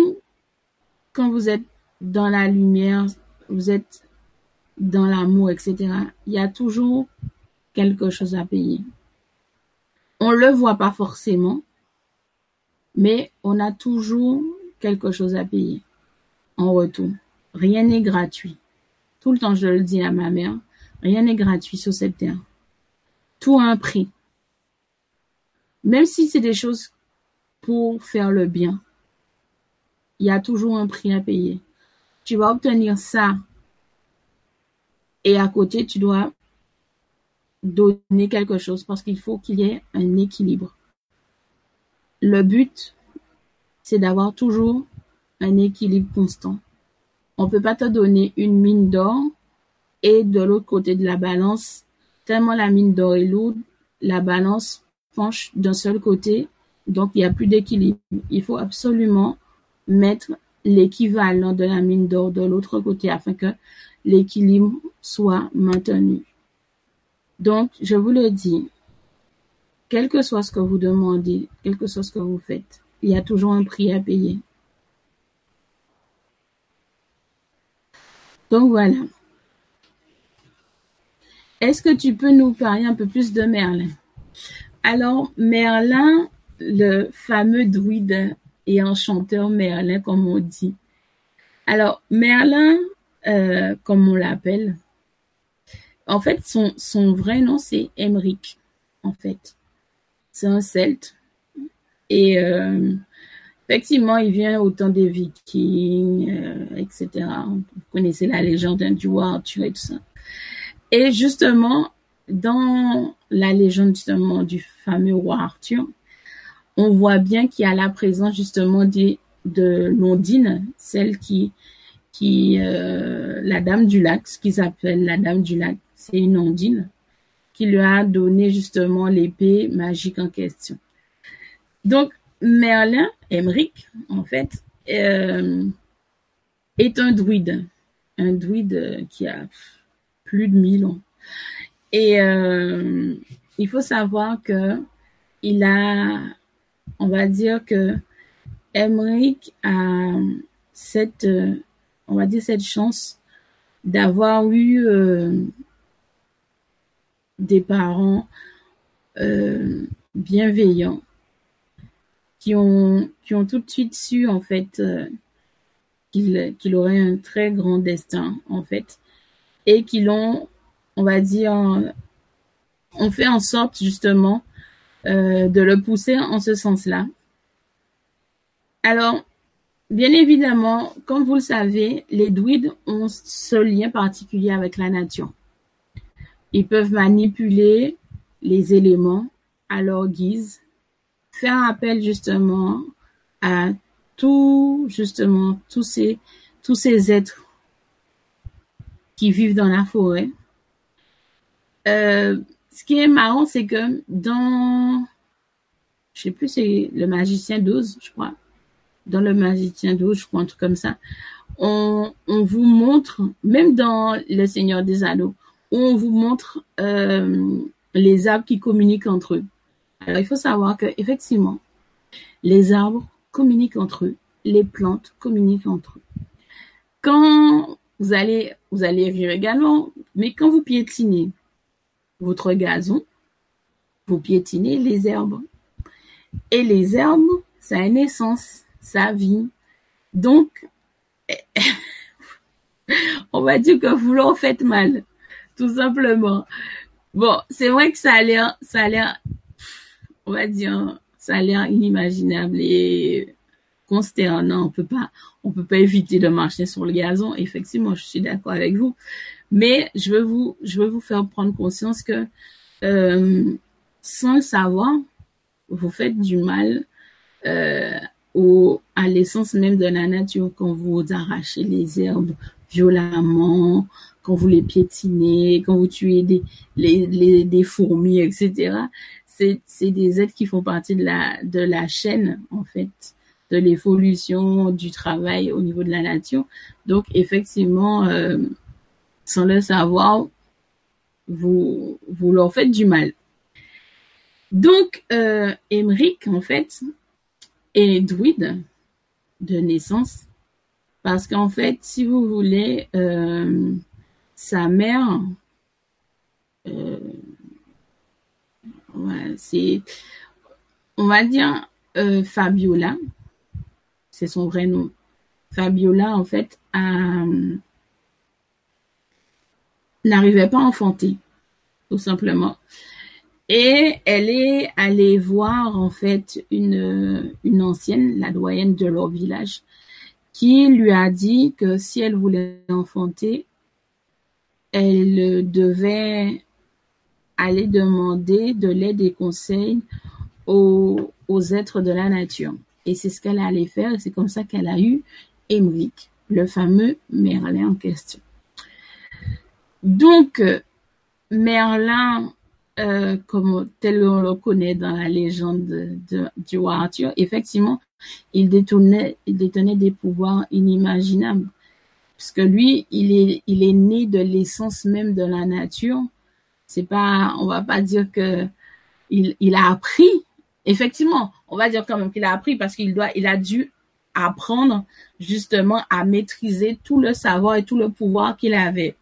quand vous êtes dans la lumière, vous êtes dans l'amour, etc. Il y a toujours quelque chose à payer. On le voit pas forcément, mais on a toujours quelque chose à payer en retour. Rien n'est gratuit. Tout le temps, je le dis à ma mère, rien n'est gratuit sur cette terre. Tout a un prix. Même si c'est des choses pour faire le bien, il y a toujours un prix à payer tu vas obtenir ça. Et à côté, tu dois donner quelque chose parce qu'il faut qu'il y ait un équilibre. Le but, c'est d'avoir toujours un équilibre constant. On peut pas te donner une mine d'or et de l'autre côté de la balance, tellement la mine d'or est lourde, la balance penche d'un seul côté, donc il n'y a plus d'équilibre. Il faut absolument mettre l'équivalent de la mine d'or de l'autre côté afin que l'équilibre soit maintenu. Donc, je vous le dis, quel que soit ce que vous demandez, quel que soit ce que vous faites, il y a toujours un prix à payer. Donc voilà. Est-ce que tu peux nous parler un peu plus de Merlin? Alors, Merlin, le fameux druide et enchanteur Merlin, comme on dit. Alors, Merlin, euh, comme on l'appelle, en fait, son, son vrai nom, c'est Emric, en fait. C'est un celte. Et euh, effectivement, il vient au temps des vikings, euh, etc. Vous connaissez la légende du roi Arthur et tout ça. Et justement, dans la légende justement du fameux roi Arthur, on voit bien qu'il y a la présence justement de Londine, celle qui, qui euh, la dame du lac, ce qu'ils appellent la dame du lac, c'est une Ondine qui lui a donné justement l'épée magique en question. Donc Merlin, Emmerich, en fait, euh, est un druide, un druide qui a plus de mille ans. Et euh, il faut savoir que il a, on va dire que Emmerich a cette, dire cette chance d'avoir eu euh, des parents euh, bienveillants qui ont qui ont tout de suite su en fait euh, qu'il aurait un très grand destin en fait et qui l'ont on va dire on fait en sorte justement euh, de le pousser en ce sens-là. Alors bien évidemment, comme vous le savez, les druides ont ce lien particulier avec la nature. Ils peuvent manipuler les éléments à leur guise, faire appel justement à tout, justement, tous ces, tous ces êtres qui vivent dans la forêt. Euh, ce qui est marrant, c'est que dans, je sais plus, c'est le magicien 12, je crois. Dans le magicien 12, je crois, un truc comme ça. On, on vous montre, même dans le Seigneur des Anneaux, on vous montre euh, les arbres qui communiquent entre eux. Alors, il faut savoir que effectivement, les arbres communiquent entre eux, les plantes communiquent entre eux. Quand vous allez, vous allez rire également, mais quand vous piétinez votre gazon, vous piétinez les herbes. Et les herbes, ça a une essence, ça vit. Donc, *laughs* on va dire que vous leur faites mal tout simplement. Bon, c'est vrai que ça a l'air, ça a l'air, on va dire, ça a l'air inimaginable et consternant. On peut pas, on peut pas éviter de marcher sur le gazon. Effectivement, je suis d'accord avec vous. Mais je veux vous, je veux vous faire prendre conscience que, euh, sans le savoir, vous faites du mal euh, au, à l'essence même de la nature quand vous arrachez les herbes violemment, quand vous les piétinez, quand vous tuez des, les, les, des fourmis, etc. C'est, c'est des êtres qui font partie de la, de la chaîne, en fait, de l'évolution du travail au niveau de la nature. Donc, effectivement, euh, sans le savoir, vous, leur faites du mal. Donc, euh, en fait, est druide de naissance parce qu'en fait, si vous voulez, euh, sa mère, euh, c'est, on va dire euh, Fabiola, c'est son vrai nom. Fabiola, en fait, n'arrivait pas à enfanter, tout simplement. Et elle est allée voir en fait une, ancienne, la doyenne de leur village, qui lui a dit que si elle voulait enfanter, elle devait aller demander de l'aide et conseils aux, êtres de la nature. Et c'est ce qu'elle allait faire, et c'est comme ça qu'elle a eu Emmerich, le fameux Merlin en question. Donc, Merlin, euh, comme tel on le connaît dans la légende de, du roi Arthur, effectivement, il détenait, il détenait des pouvoirs inimaginables parce que lui, il est, il est né de l'essence même de la nature. C'est pas, on va pas dire que il, il a appris. Effectivement, on va dire quand même qu'il a appris parce qu'il doit, il a dû apprendre justement à maîtriser tout le savoir et tout le pouvoir qu'il avait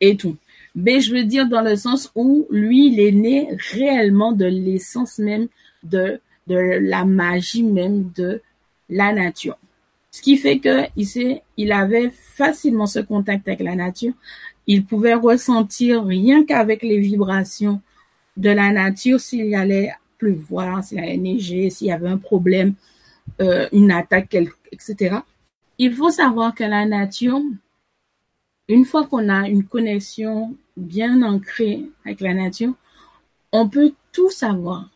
et tout. Mais je veux dire dans le sens où lui, il est né réellement de l'essence même de, de la magie même de la nature. Ce qui fait que il, il avait facilement ce contact avec la nature. Il pouvait ressentir rien qu'avec les vibrations de la nature s'il allait pleuvoir, s'il allait neiger, s'il y avait un problème, euh, une attaque, etc. Il faut savoir que la nature, une fois qu'on a une connexion bien ancrée avec la nature, on peut tout savoir.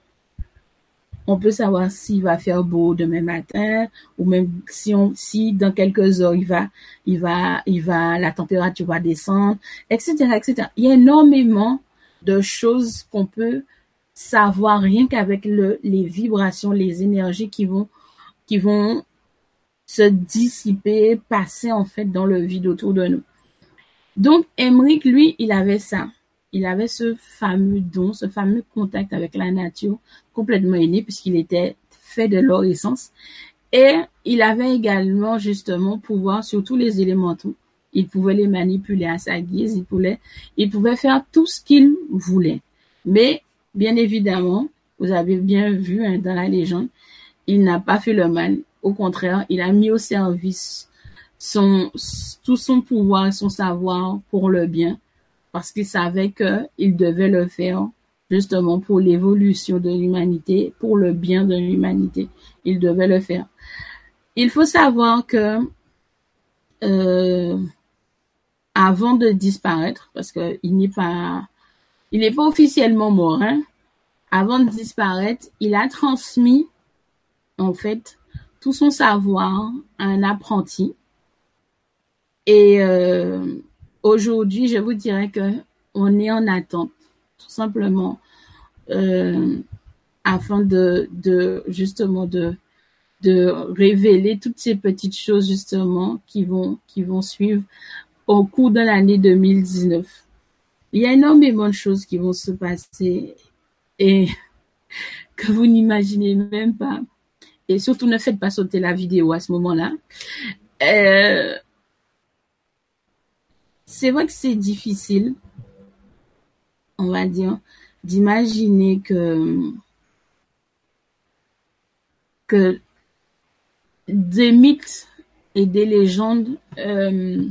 On peut savoir s'il va faire beau demain matin ou même si on si dans quelques heures il va il va il va la température va descendre etc etc il y a énormément de choses qu'on peut savoir rien qu'avec le les vibrations les énergies qui vont qui vont se dissiper passer en fait dans le vide autour de nous Donc, Emmerich, lui, il avait ça. Il avait ce fameux don, ce fameux contact avec la nature complètement inné puisqu'il était fait de leur essence. Et il avait également justement pouvoir sur tous les élémentaux. Il pouvait les manipuler à sa guise, il pouvait, il pouvait faire tout ce qu'il voulait. Mais, bien évidemment, vous avez bien vu hein, dans la légende, il n'a pas fait le mal. Au contraire, il a mis au service son, tout son pouvoir, son savoir pour le bien, parce qu'il savait qu'il devait le faire justement pour l'évolution de l'humanité, pour le bien de l'humanité. Il devait le faire. Il faut savoir que euh, avant de disparaître, parce qu'il n'est pas, il n'est pas officiellement mort, hein, avant de disparaître, il a transmis en fait tout son savoir à un apprenti. Et euh, aujourd'hui, je vous dirais que on est en attente, tout simplement, euh, afin de, justement de de révéler toutes ces petites choses justement qui vont qui vont suivre au cours de l'année 2019. Il y a énormément de choses qui vont se passer et *laughs* que vous n'imaginez même pas. Et surtout, ne faites pas sauter la vidéo à ce moment-là. Euh, c'est vrai que c'est difficile, on va dire, d'imaginer que que des mythes et des légendes euh,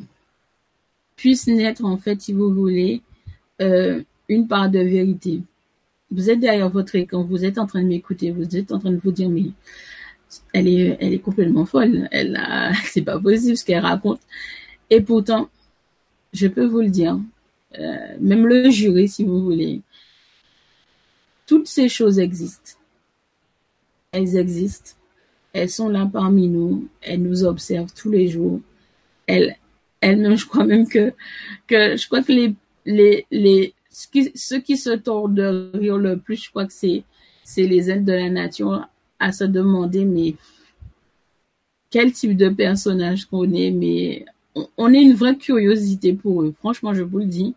puissent naître, en fait, si vous voulez, euh, une part de vérité. Vous êtes derrière votre écran, vous êtes en train de m'écouter, vous êtes en train de vous dire, mais elle est, elle est complètement folle. Elle a, *laughs* c'est pas possible ce qu'elle raconte. Et pourtant, je peux vous le dire, euh, même le jury, si vous voulez, toutes ces choses existent. Elles existent. Elles sont là parmi nous. Elles nous observent tous les jours. Elles, elles, je crois même que, que, je crois que les, les, les, ceux qui se tordent de rire le plus, je crois que c'est, c'est les êtres de la nature à se demander, mais quel type de personnage qu'on est, mais on, est une vraie curiosité pour eux. Franchement, je vous le dis,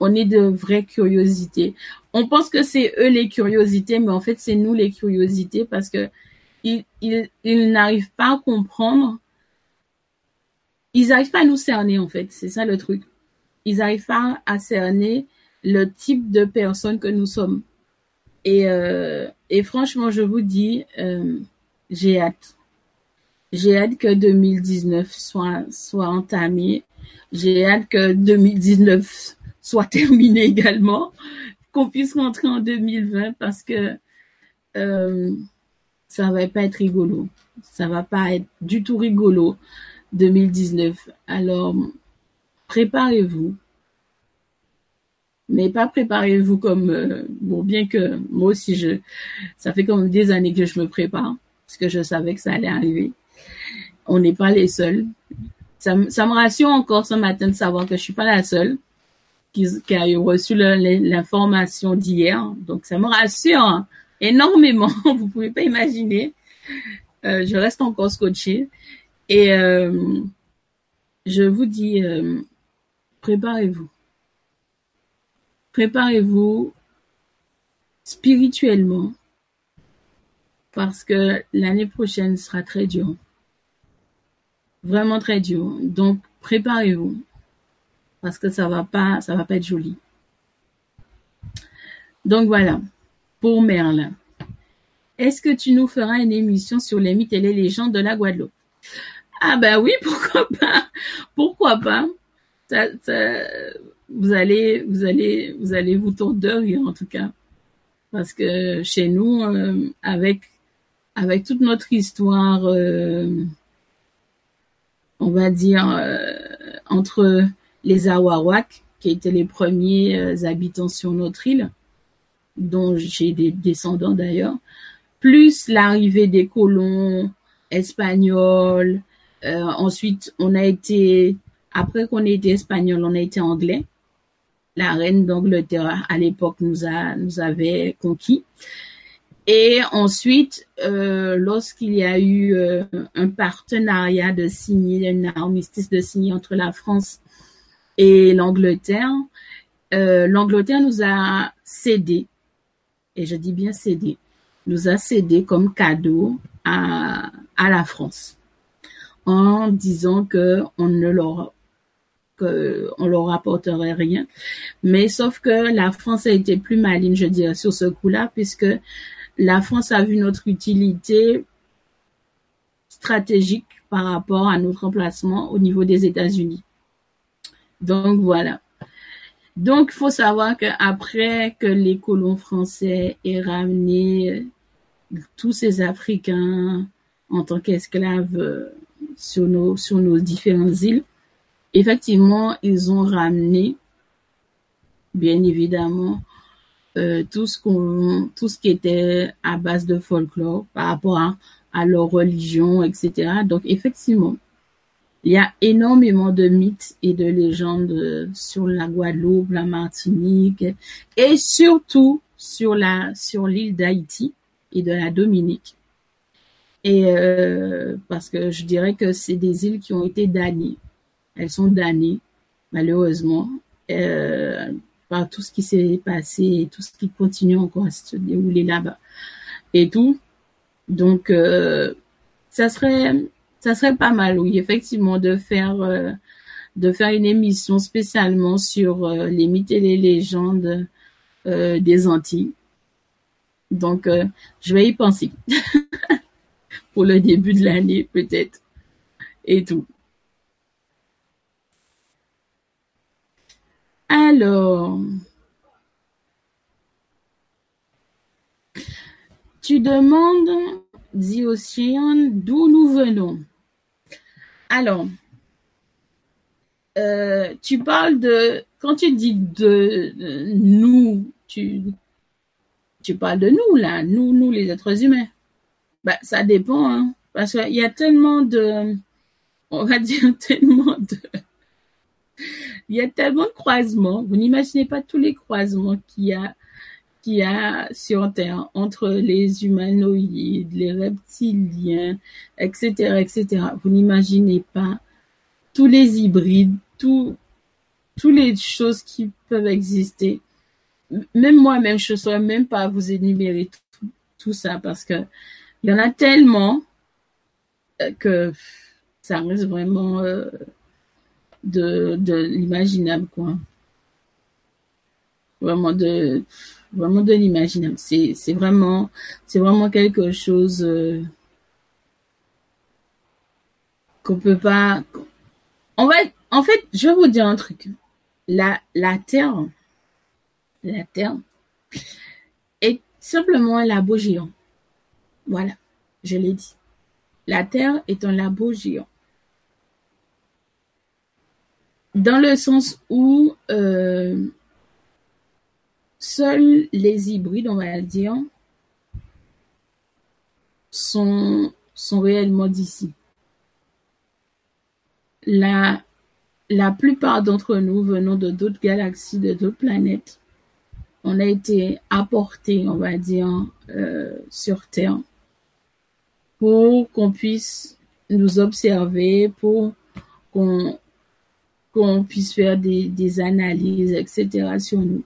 on est de vraies curiosités. On pense que c'est eux les curiosités, mais en fait, c'est nous les curiosités parce que ils, ils, ils n'arrivent pas à comprendre. Ils n'arrivent pas à nous cerner, en fait. C'est ça le truc. Ils n'arrivent pas à cerner le type de personne que nous sommes. Et, euh, et franchement, je vous dis, euh, j'ai hâte. J'ai hâte que 2019 soit, soit entamé. J'ai hâte que 2019 soit *laughs* terminé également. Qu'on puisse rentrer en 2020 parce que euh, ça va pas être rigolo. Ça va pas être du tout rigolo 2019. Alors, préparez-vous mais pas préparez-vous comme euh, bon bien que moi aussi je ça fait comme des années que je me prépare parce que je savais que ça allait arriver on n'est pas les seuls. Ça, me rassure encore ce matin de savoir que je suis pas la seule qui, a reçu l'information d'hier. Donc ça me rassure énormément. *laughs* Vous pouvez pas imaginer. Euh, je reste encore scotché et euh, je vous dis euh, préparez-vous. Préparez-vous spirituellement parce que l'année prochaine sera très dure. Vraiment très dur. Donc, préparez-vous parce que ça va pas, ça va pas être joli. Donc voilà, pour Merlin. Est-ce que tu nous feras une émission sur les mythes et les légendes de la Guadeloupe? Ah ben oui, *laughs* pourquoi pas? Pourquoi pas? Ça, ça, vous allez, vous allez, vous allez vous tourner de rire en tout cas, parce que chez nous, euh, avec avec toute notre histoire, euh, on va dire euh, entre les Awawak, qui étaient les premiers habitants sur notre île, dont j'ai des descendants d'ailleurs, plus l'arrivée des colons espagnols. ensuite, on a été après qu'on ait été espagnol, on a été anglais la reine d'Angleterre à l'époque nous a nous avait conquis. Et ensuite, euh, lorsqu'il y a eu euh, un partenariat de signer, un armistice de signer entre la France Et l'Angleterre, euh, l'Angleterre nous a cédé, et je dis bien cédé, nous a cédé comme cadeau à, à la France. En disant que on ne leur que on leur apporterait rien. Mais sauf que la France a été plus maligne, je dirais, sur ce coup-là, puisque la France a vu notre utilité stratégique par rapport à notre emplacement au niveau des États-Unis. Donc voilà. Donc il faut savoir qu'après que les colons français aient ramené tous ces Africains en tant qu'esclaves sur nos, sur nos différentes îles, effectivement, ils ont ramené, bien évidemment, euh, tout ce qu'on, tout ce qui était à base de folklore par rapport à, leur religion, etc. Donc, effectivement, il y a énormément de mythes et de légendes sur la Guadeloupe, la Martinique et surtout sur la, sur l'île d'Haïti et de la Dominique. Et euh, parce que je dirais que c'est des îles qui ont été damnées. Elles sont damnées, malheureusement, euh, tout ce qui s'est passé et tout ce qui continue encore à se dérouler là-bas et tout. Donc, euh, ça serait, ça serait pas mal, oui, effectivement, de faire, euh, de faire une émission spécialement sur euh, les mythes et les légendes des Antilles. Donc, je vais y penser. *laughs* pour le début de l'année peut-être et tout. Alors, tu demandes, dit Océane, d'où nous venons. Alors, euh, tu parles de, quand tu dis de, nous, tu, tu parles de nous là, nous, nous les êtres humains. Bah, ça dépend, hein, parce qu'il y a tellement de, on va dire *laughs* tellement il y a tellement de croisements. Vous n'imaginez pas tous les croisements qu'il y a, qu'il y a sur Terre entre les humanoïdes, les reptiliens, etc., etc. Vous n'imaginez pas tous les hybrides, tous, toutes les choses qui peuvent exister. Même moi-même, je ne saurais même pas vous énumérer tout, tout ça parce que il y en a tellement euh, que ça reste vraiment euh, de, de l'imaginable, quoi. Vraiment de, vraiment de l'imaginable. C'est, c'est vraiment, c'est vraiment quelque chose euh, qu'on peut pas. On va, en fait, je vais vous dire un truc. La, la Terre, la Terre est simplement un labo géant. Voilà, je l'ai dit. La Terre est un labo géant. Dans le sens où euh, seuls les hybrides, on va dire, sont, sont réellement d'ici. La, la plupart d'entre nous venons de d'autres galaxies, de d'autres planètes. On a été apportés, on va dire, euh, sur Terre pour qu'on puisse nous observer, pour qu'on qu'on puisse faire des, analyses, etc. sur nous.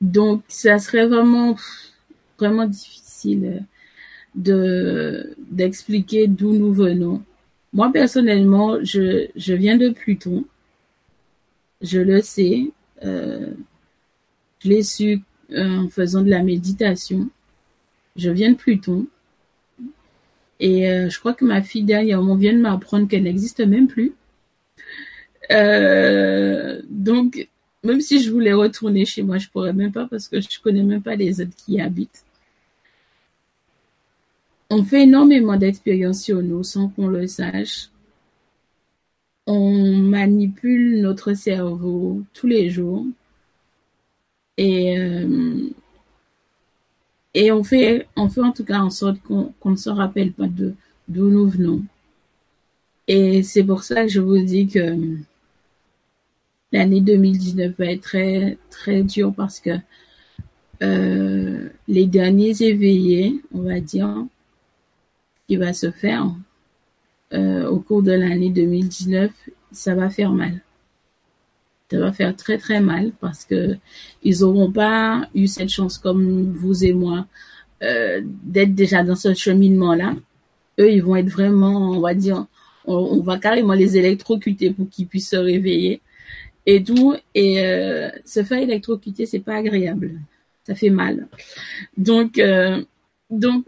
Donc, ça serait vraiment, vraiment difficile de d'expliquer d'où nous venons. Moi, personnellement, je, viens de Pluton. Je le sais. Euh, je l'ai su euh, en faisant de la méditation. Je viens de Pluton. Et euh, je crois que ma fille dernièrement vient de m'apprendre qu'elle n'existe même plus. Euh, donc, même si je voulais retourner chez moi, je pourrais même pas parce que je connais même pas les autres qui y habitent. On fait énormément d'expériences sur nous sans qu'on le sache. On manipule notre cerveau tous les jours. Et euh, et on fait, on fait en tout cas en sorte qu'on ne se rappelle pas d'où nous venons. Et c'est pour ça que je vous dis que l'année 2019 va être très très dure parce que euh, les derniers éveillés, on va dire, qui va se faire euh, au cours de l'année 2019, ça va faire mal. Ça va faire très très mal parce que ils auront pas eu cette chance comme vous et moi euh, d'être déjà dans ce cheminement-là. Eux, ils vont être vraiment, on va dire, on, va carrément les électrocuter pour qu'ils puissent se réveiller et tout. Et euh, se faire électrocuter, c'est pas agréable. Ça fait mal. Donc, euh, donc,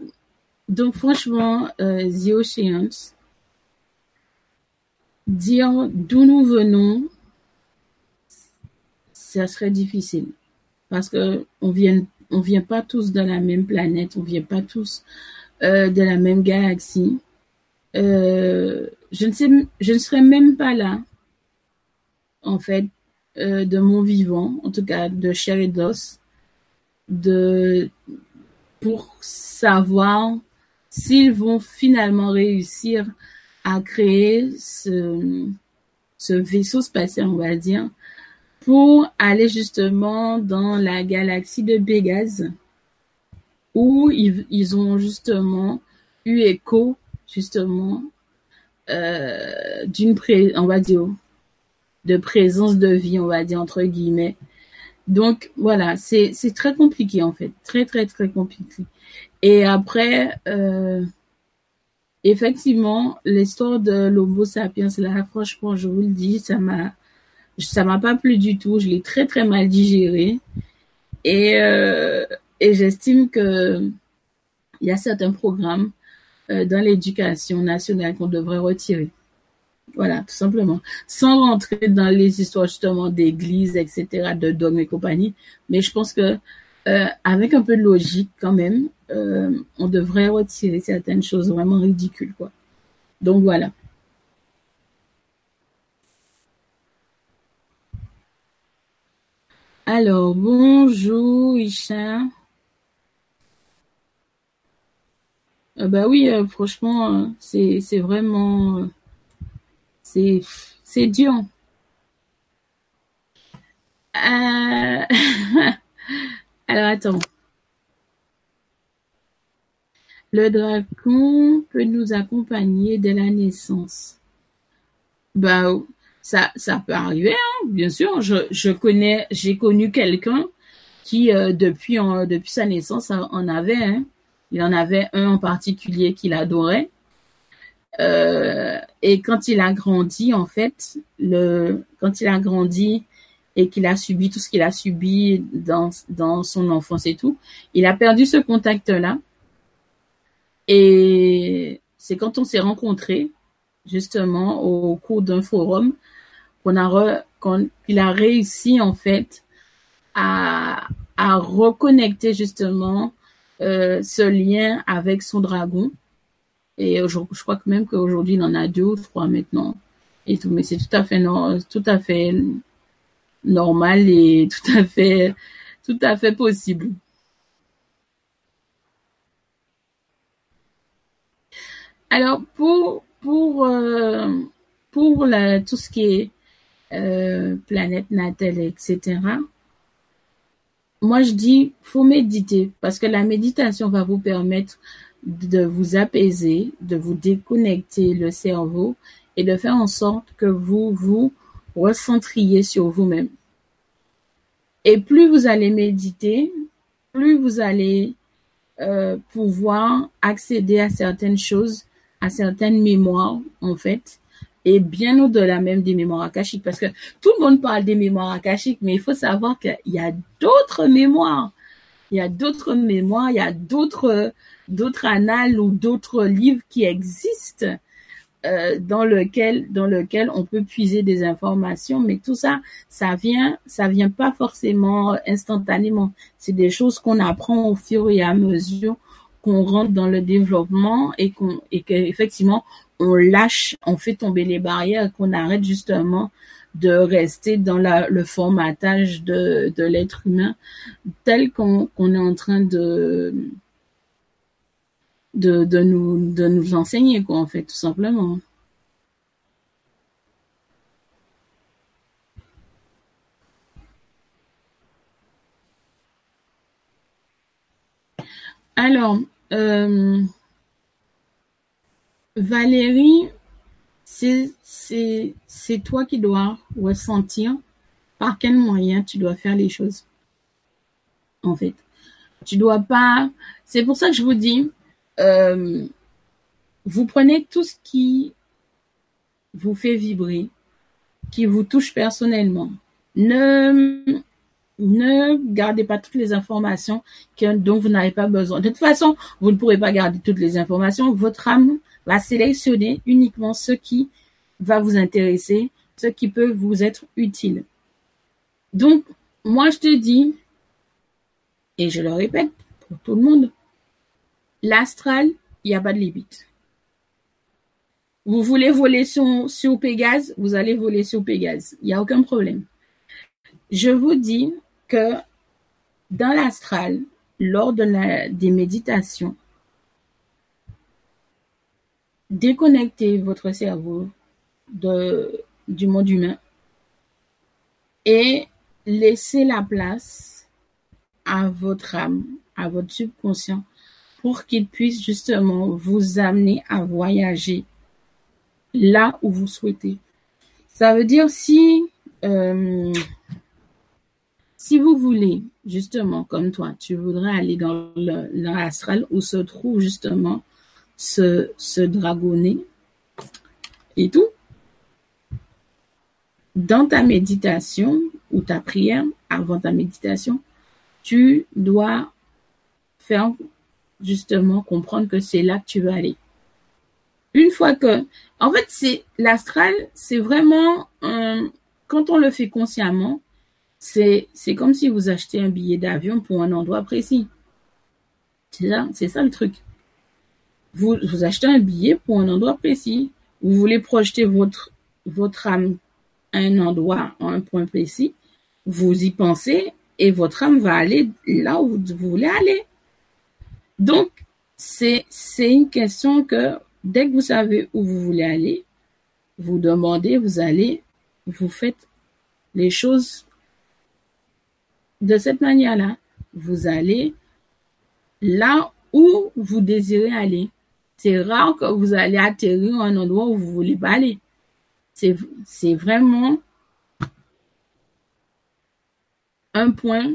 donc franchement, euh, The Oceans, dire d'où nous venons, ça serait difficile parce que on vient, on vient pas tous de la même planète, on vient pas tous euh, de la même galaxie. Euh, je ne sais, je ne serais même pas là, en fait, euh, de mon vivant, en tout cas de chair et d'os, de pour savoir s'ils vont finalement réussir à créer ce, ce vaisseau spatial, on va dire, pour aller justement dans la galaxie de Pégase, où ils, ils ont justement eu écho, justement, euh, d'une on va dire, de présence de vie, on va dire, entre guillemets. Donc, voilà, c'est, c'est très compliqué, en fait. Très, très, très compliqué. Et après, euh, effectivement, l'histoire de l'Homo sapiens, là, franchement, je vous le dis, ça m'a, ça m'a pas plu du tout. Je l'ai très très mal digéré et euh, et j'estime que il y a certains programmes euh, dans l'éducation nationale qu'on devrait retirer. Voilà, tout simplement. Sans rentrer dans les histoires justement d'église, etc., de dogmes et compagnie. Mais je pense que euh, avec un peu de logique quand même, euh, on devrait retirer certaines choses vraiment ridicules, quoi. Donc voilà. Alors, bonjour Isha. Euh, bah oui, franchement, c'est vraiment c'est c'est dur. Euh, *laughs* Alors attends. Le dragon peut nous accompagner dès la naissance. Bah ça ça peut arriver, hein, bien sûr. J'ai connu quelqu'un qui euh, depuis en- depuis sa naissance en avait un. Il en avait un en particulier qu'il adorait. Euh, et quand il a grandi, en fait, le quand il a grandi et qu'il a subi tout ce qu'il a subi dans dans son enfance et tout, il a perdu ce contact-là. Et c'est quand on s'est rencontrés, justement, au cours d'un forum, qu'on a re- qu'on- qu'il a réussi en fait à à reconnecter justement euh, ce lien avec son dragon. Et je crois que même qu'aujourd'hui, il en a deux ou trois maintenant. Et tout, mais c'est tout à fait tout à fait normal et *laughs* tout à fait tout à fait possible. Alors pour pour euh, pour la, tout ce qui est euh, planète natale, etc. Moi je dis faut méditer parce que la méditation va vous permettre de vous apaiser, de vous déconnecter le cerveau et de faire en sorte que vous vous recentriez sur vous-même. Et plus vous allez méditer, plus vous allez euh, pouvoir accéder à certaines choses, à certaines mémoires, en fait, et bien au-delà même des mémoires akashiques, parce que tout le monde parle des mémoires akashiques, mais il faut savoir qu'il y a d'autres mémoires. Il y a d'autres mémoires, il y a d'autres d'autres annales ou d'autres livres qui existent euh, dans lequel dans lequel on peut puiser des informations. Mais tout ça ça vient ça vient pas forcément instantanément. C'est des choses qu'on apprend au fur et à mesure qu'on rentre dans le développement et qu'on et qu'effectivement on lâche on fait tomber les barrières qu'on arrête justement de rester dans la, le formatage de, l'être humain tel qu'on est en train de nous enseigner quoi en fait tout simplement. Alors euh, Valérie, c'est toi qui dois ressentir par quel moyen tu dois faire les choses. En fait, tu dois pas. C'est pour ça que je vous dis, euh, vous prenez tout ce qui vous fait vibrer, qui vous touche personnellement. Ne ne gardez pas toutes les informations dont vous n'avez pas besoin. De toute façon, vous ne pourrez pas garder toutes les informations. Votre âme va sélectionner uniquement ce qui va vous intéresser, ce qui peut vous être utile. Donc, moi, je te dis, et je le répète pour tout le monde, l'astral, il n'y a pas de limite. Vous voulez voler sur, sur Pégase, vous allez voler sur Pégase. Il n'y a aucun problème. Je vous dis que dans l'astral, lors de la, des méditations, déconnectez votre cerveau de, du monde humain et laissez la place à votre âme, à votre subconscient, pour qu'il puisse justement vous amener à voyager là où vous souhaitez. Ça veut dire si euh, si vous voulez justement comme toi, tu voudrais aller dans l'astral où se trouve justement ce dragonnet et tout. Dans ta méditation ou ta prière avant ta méditation, tu dois faire justement comprendre que c'est là que tu veux aller. Une fois que, en fait, c'est l'astral, c'est vraiment quand on le fait consciemment, c'est c'est comme si vous achetez un billet d'avion pour un endroit précis. C'est ça, c'est ça le truc. Vous vous achetez un billet pour un endroit précis. Vous voulez projeter votre votre âme à un endroit, à un point précis. Vous y pensez et votre âme va aller là où vous voulez aller. Donc, c'est, c'est une question que dès que vous savez où vous voulez aller, vous demandez, vous allez, vous faites les choses de cette manière-là. Vous allez là où vous désirez aller. C'est rare que vous allez atterrir à un endroit où vous voulez pas aller. C'est, vraiment un point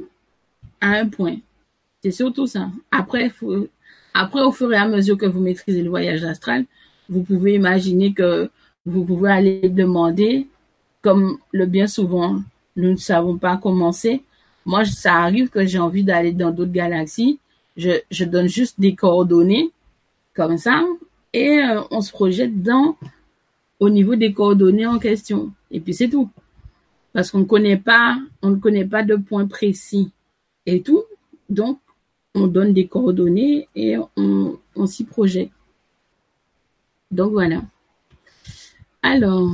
à un point. C'est surtout ça. Après, après, au fur et à mesure que vous maîtrisez le voyage astral, vous pouvez imaginer que vous pouvez aller demander, comme le bien souvent, nous ne savons pas comment c'est. Moi, ça arrive que j'ai envie d'aller dans d'autres galaxies. Je, je donne juste des coordonnées, comme ça, et euh, on se projette dans, au niveau des coordonnées en question. Et puis c'est tout. Parce qu'on ne connaît pas, on ne connaît pas de point précis et tout. Donc, on donne des coordonnées et on, on s'y projette. Donc voilà. Alors,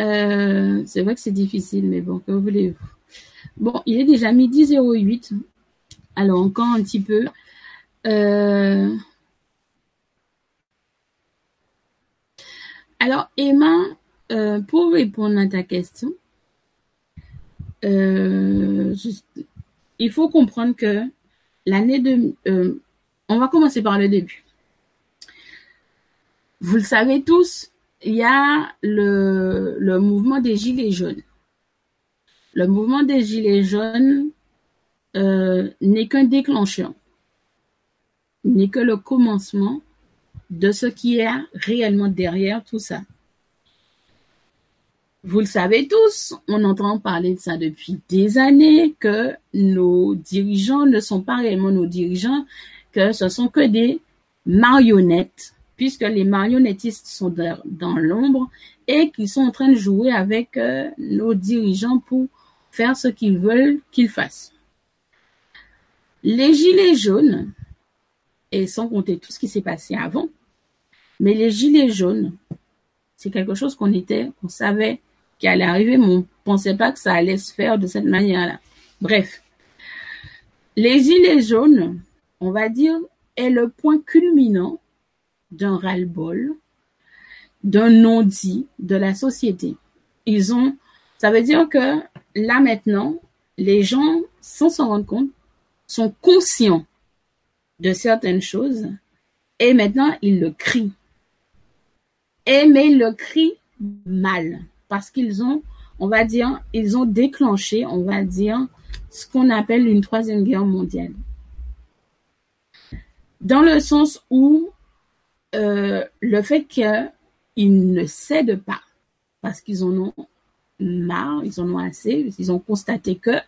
euh, c'est vrai que c'est difficile, mais bon, que voulez-vous? Bon, il est déjà midi 08. Alors, encore un petit peu. Euh, alors, Emma, euh, pour répondre à ta question, il faut comprendre que l'année de... On va commencer par le début. Vous le savez tous, il y a le, mouvement des Gilets jaunes. Le mouvement des Gilets jaunes euh, n'est qu'un déclencheur, n'est que le commencement de ce qui est réellement derrière tout ça. Vous le savez tous, on entend parler de ça depuis des années, que nos dirigeants ne sont pas réellement nos dirigeants, que ce sont que des marionnettes, puisque les marionnettistes sont dans l'ombre et qu'ils sont en train de jouer avec euh, nos dirigeants pour faire ce qu'ils veulent qu'ils fassent. Les gilets jaunes, et sans compter tout ce qui s'est passé avant, mais les gilets jaunes, c'est quelque chose qu'on était, qu'on savait qui allait arriver, mais on ne pensait pas que ça allait se faire de cette manière-là. Bref. Les Gilets jaunes, on va dire, est le point culminant d'un ras-le-bol, d'un non-dit de la société. Ils ont, ça veut dire que là maintenant, les gens, sans s'en rendre compte, sont conscients de certaines choses et maintenant ils le crient. Et mais ils le crient mal parce qu'ils ont, on va dire, ils ont déclenché, on va dire, ce qu'on appelle une troisième guerre mondiale. Dans le sens où euh, le fait qu'ils ne cèdent pas parce qu'ils en ont marre, ils en ont assez, ils ont constaté que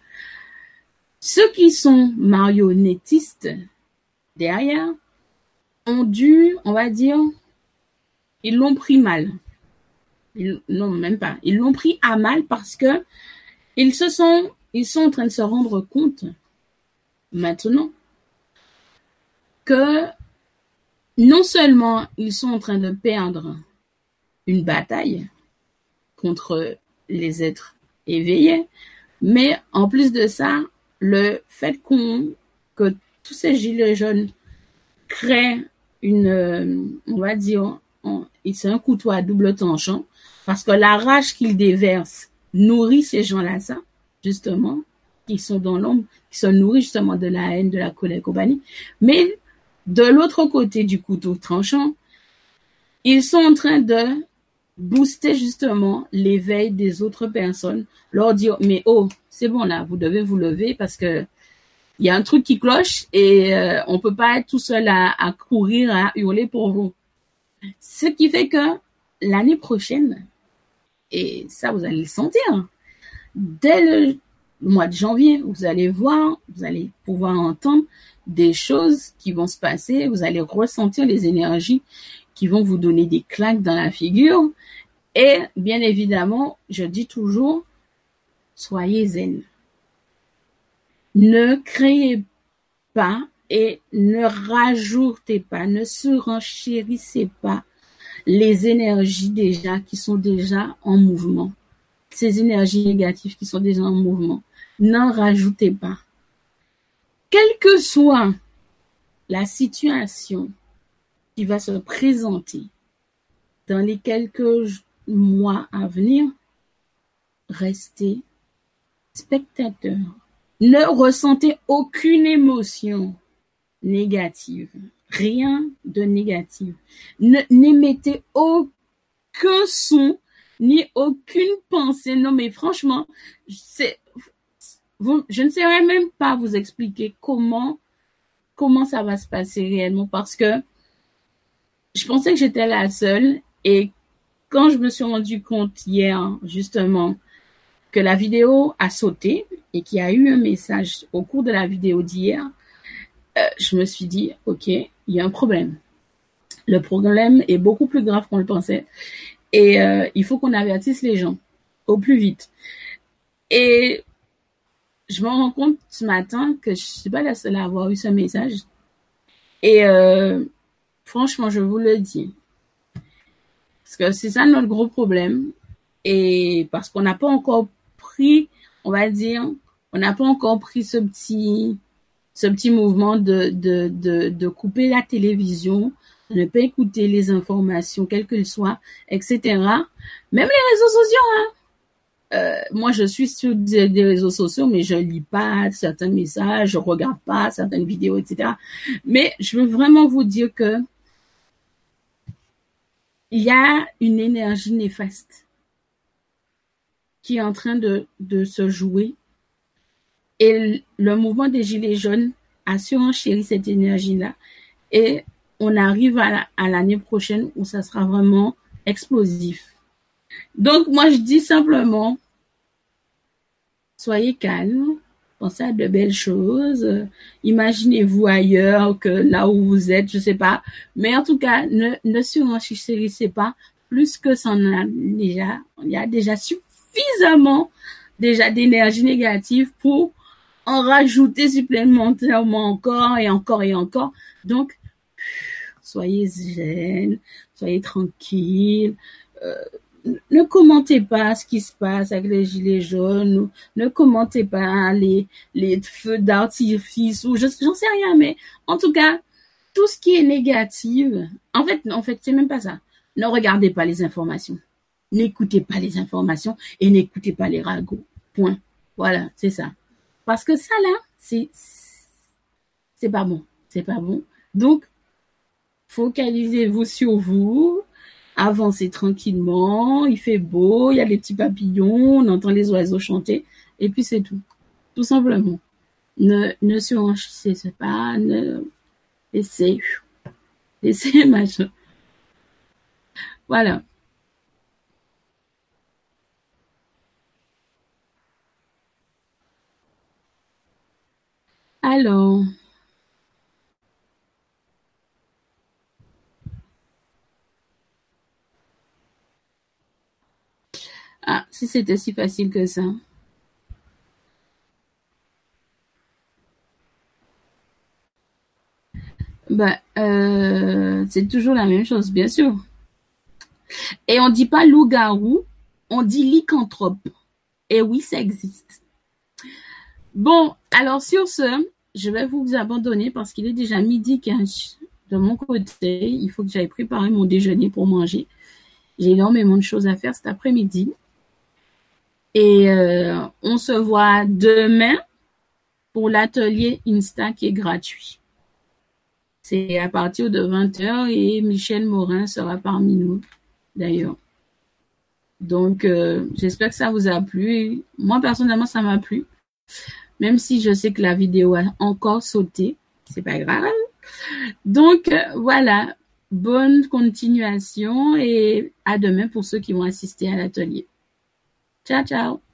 ceux qui sont marionnettistes derrière ont dû, on va dire, ils l'ont pris mal. Non, même pas. Ils l'ont pris à mal parce que ils se sont, ils sont en train de se rendre compte maintenant que non seulement ils sont en train de perdre une bataille contre les êtres éveillés, mais en plus de ça, le fait qu'on que tous ces gilets jaunes créent une, on va dire, c'est un couteau à double tranchant, parce que la rage qu'ils déversent nourrit ces gens-là, ça, justement, qui sont dans l'ombre, qui se nourrit justement de la haine, de la colère, compagnie. Mais de l'autre côté du couteau tranchant, ils sont en train de booster justement l'éveil des autres personnes, leur dire mais oh c'est bon là, vous devez vous lever parce que il y a un truc qui cloche et euh, on peut pas être tout seul à, à, courir, à hurler pour vous. Ce qui fait que l'année prochaine, et ça vous allez le sentir, dès le mois de janvier, vous allez voir, vous allez pouvoir entendre des choses qui vont se passer, vous allez ressentir les énergies qui vont vous donner des claques dans la figure. Et bien évidemment, je dis toujours, soyez zen. Ne créez pas et ne rajoutez pas, ne surenchérissez pas les énergies déjà qui sont déjà en mouvement. Ces énergies négatives qui sont déjà en mouvement. N'en rajoutez pas. Quelle que soit la situation qui va se présenter dans les quelques mois à venir, restez spectateur. Ne ressentez aucune émotion négative. Rien de négatif. N'émettez aucun son ni aucune pensée. Non, mais franchement, c'est, je ne saurais même pas vous expliquer comment, comment ça va se passer réellement parce que je pensais que j'étais la seule et quand je me suis rendu compte hier, justement, que la vidéo a sauté et qu'il y a eu un message au cours de la vidéo d'hier, euh, je me suis dit, OK, il y a un problème. Le problème est beaucoup plus grave qu'on le pensait. Et euh, il faut qu'on avertisse les gens au plus vite. Et je me rends compte ce matin que je suis pas la seule à avoir eu ce message. Et euh, franchement, je vous le dis. Parce que c'est ça notre gros problème. Et parce qu'on n'a pas encore pris, on va dire, on n'a pas encore pris ce petit, ce petit mouvement de, de, de, de couper la télévision, de ne pas écouter les informations, quelles qu'elles soient, etc. Même les réseaux sociaux, hein. Euh, moi, je suis sur des, réseaux sociaux, mais je lis pas certains messages, je regarde pas certaines vidéos, etc. Mais je veux vraiment vous dire que il y a une énergie néfaste qui est en train de, de se jouer. Et le mouvement des Gilets jaunes a surenchéri cette énergie-là. Et on arrive à l'année prochaine où ça sera vraiment explosif. Donc, moi, je dis simplement, soyez calme, pensez à de belles choses, imaginez-vous ailleurs que là où vous êtes, je sais pas. Mais en tout cas, ne, ne surenchérissez pas plus que ça a déjà, il y a déjà suffisamment déjà d'énergie négative pour en rajouter supplémentairement encore et encore et encore. Donc, soyez zen, soyez tranquille. Euh, ne commentez pas ce qui se passe avec les gilets jaunes, ne commentez pas les, les feux d'artifice ou j'en sais rien, mais en tout cas, tout ce qui est négatif, en fait, en fait, c'est même pas ça. Ne regardez pas les informations. N'écoutez pas les informations et n'écoutez pas les ragots. Point. Voilà, c'est ça. Parce que ça là, c'est c'est pas bon, c'est pas bon. Donc, focalisez-vous sur vous, avancez tranquillement, il fait beau, il y a des petits papillons, on entend les oiseaux chanter, et puis c'est tout. Tout simplement. Ne, ne surenchissez pas, ne, laissez, *laughs* laissez *laughs* machin. Voilà. Alors, ah, si c'était si facile que ça. Bah, euh, c'est toujours la même chose, bien sûr. Et on dit pas loup-garou, on dit lycanthrope. Et oui, ça existe. Bon, alors sur ce, je vais vous abandonner parce qu'il est déjà midi 15 de mon côté. Il faut que j'aille préparer mon déjeuner pour manger. J'ai énormément de choses à faire cet après-midi. Et euh, on se voit demain pour l'atelier Insta qui est gratuit. C'est à partir de 20h et Michel Morin sera parmi nous d'ailleurs. Donc, euh, j'espère que ça vous a plu. Moi, personnellement, ça m'a plu. Même si je sais que la vidéo a encore sauté. C'est pas grave. Donc, euh, voilà. Bonne continuation et à demain pour ceux qui vont assister à l'atelier. Tchau, tchau.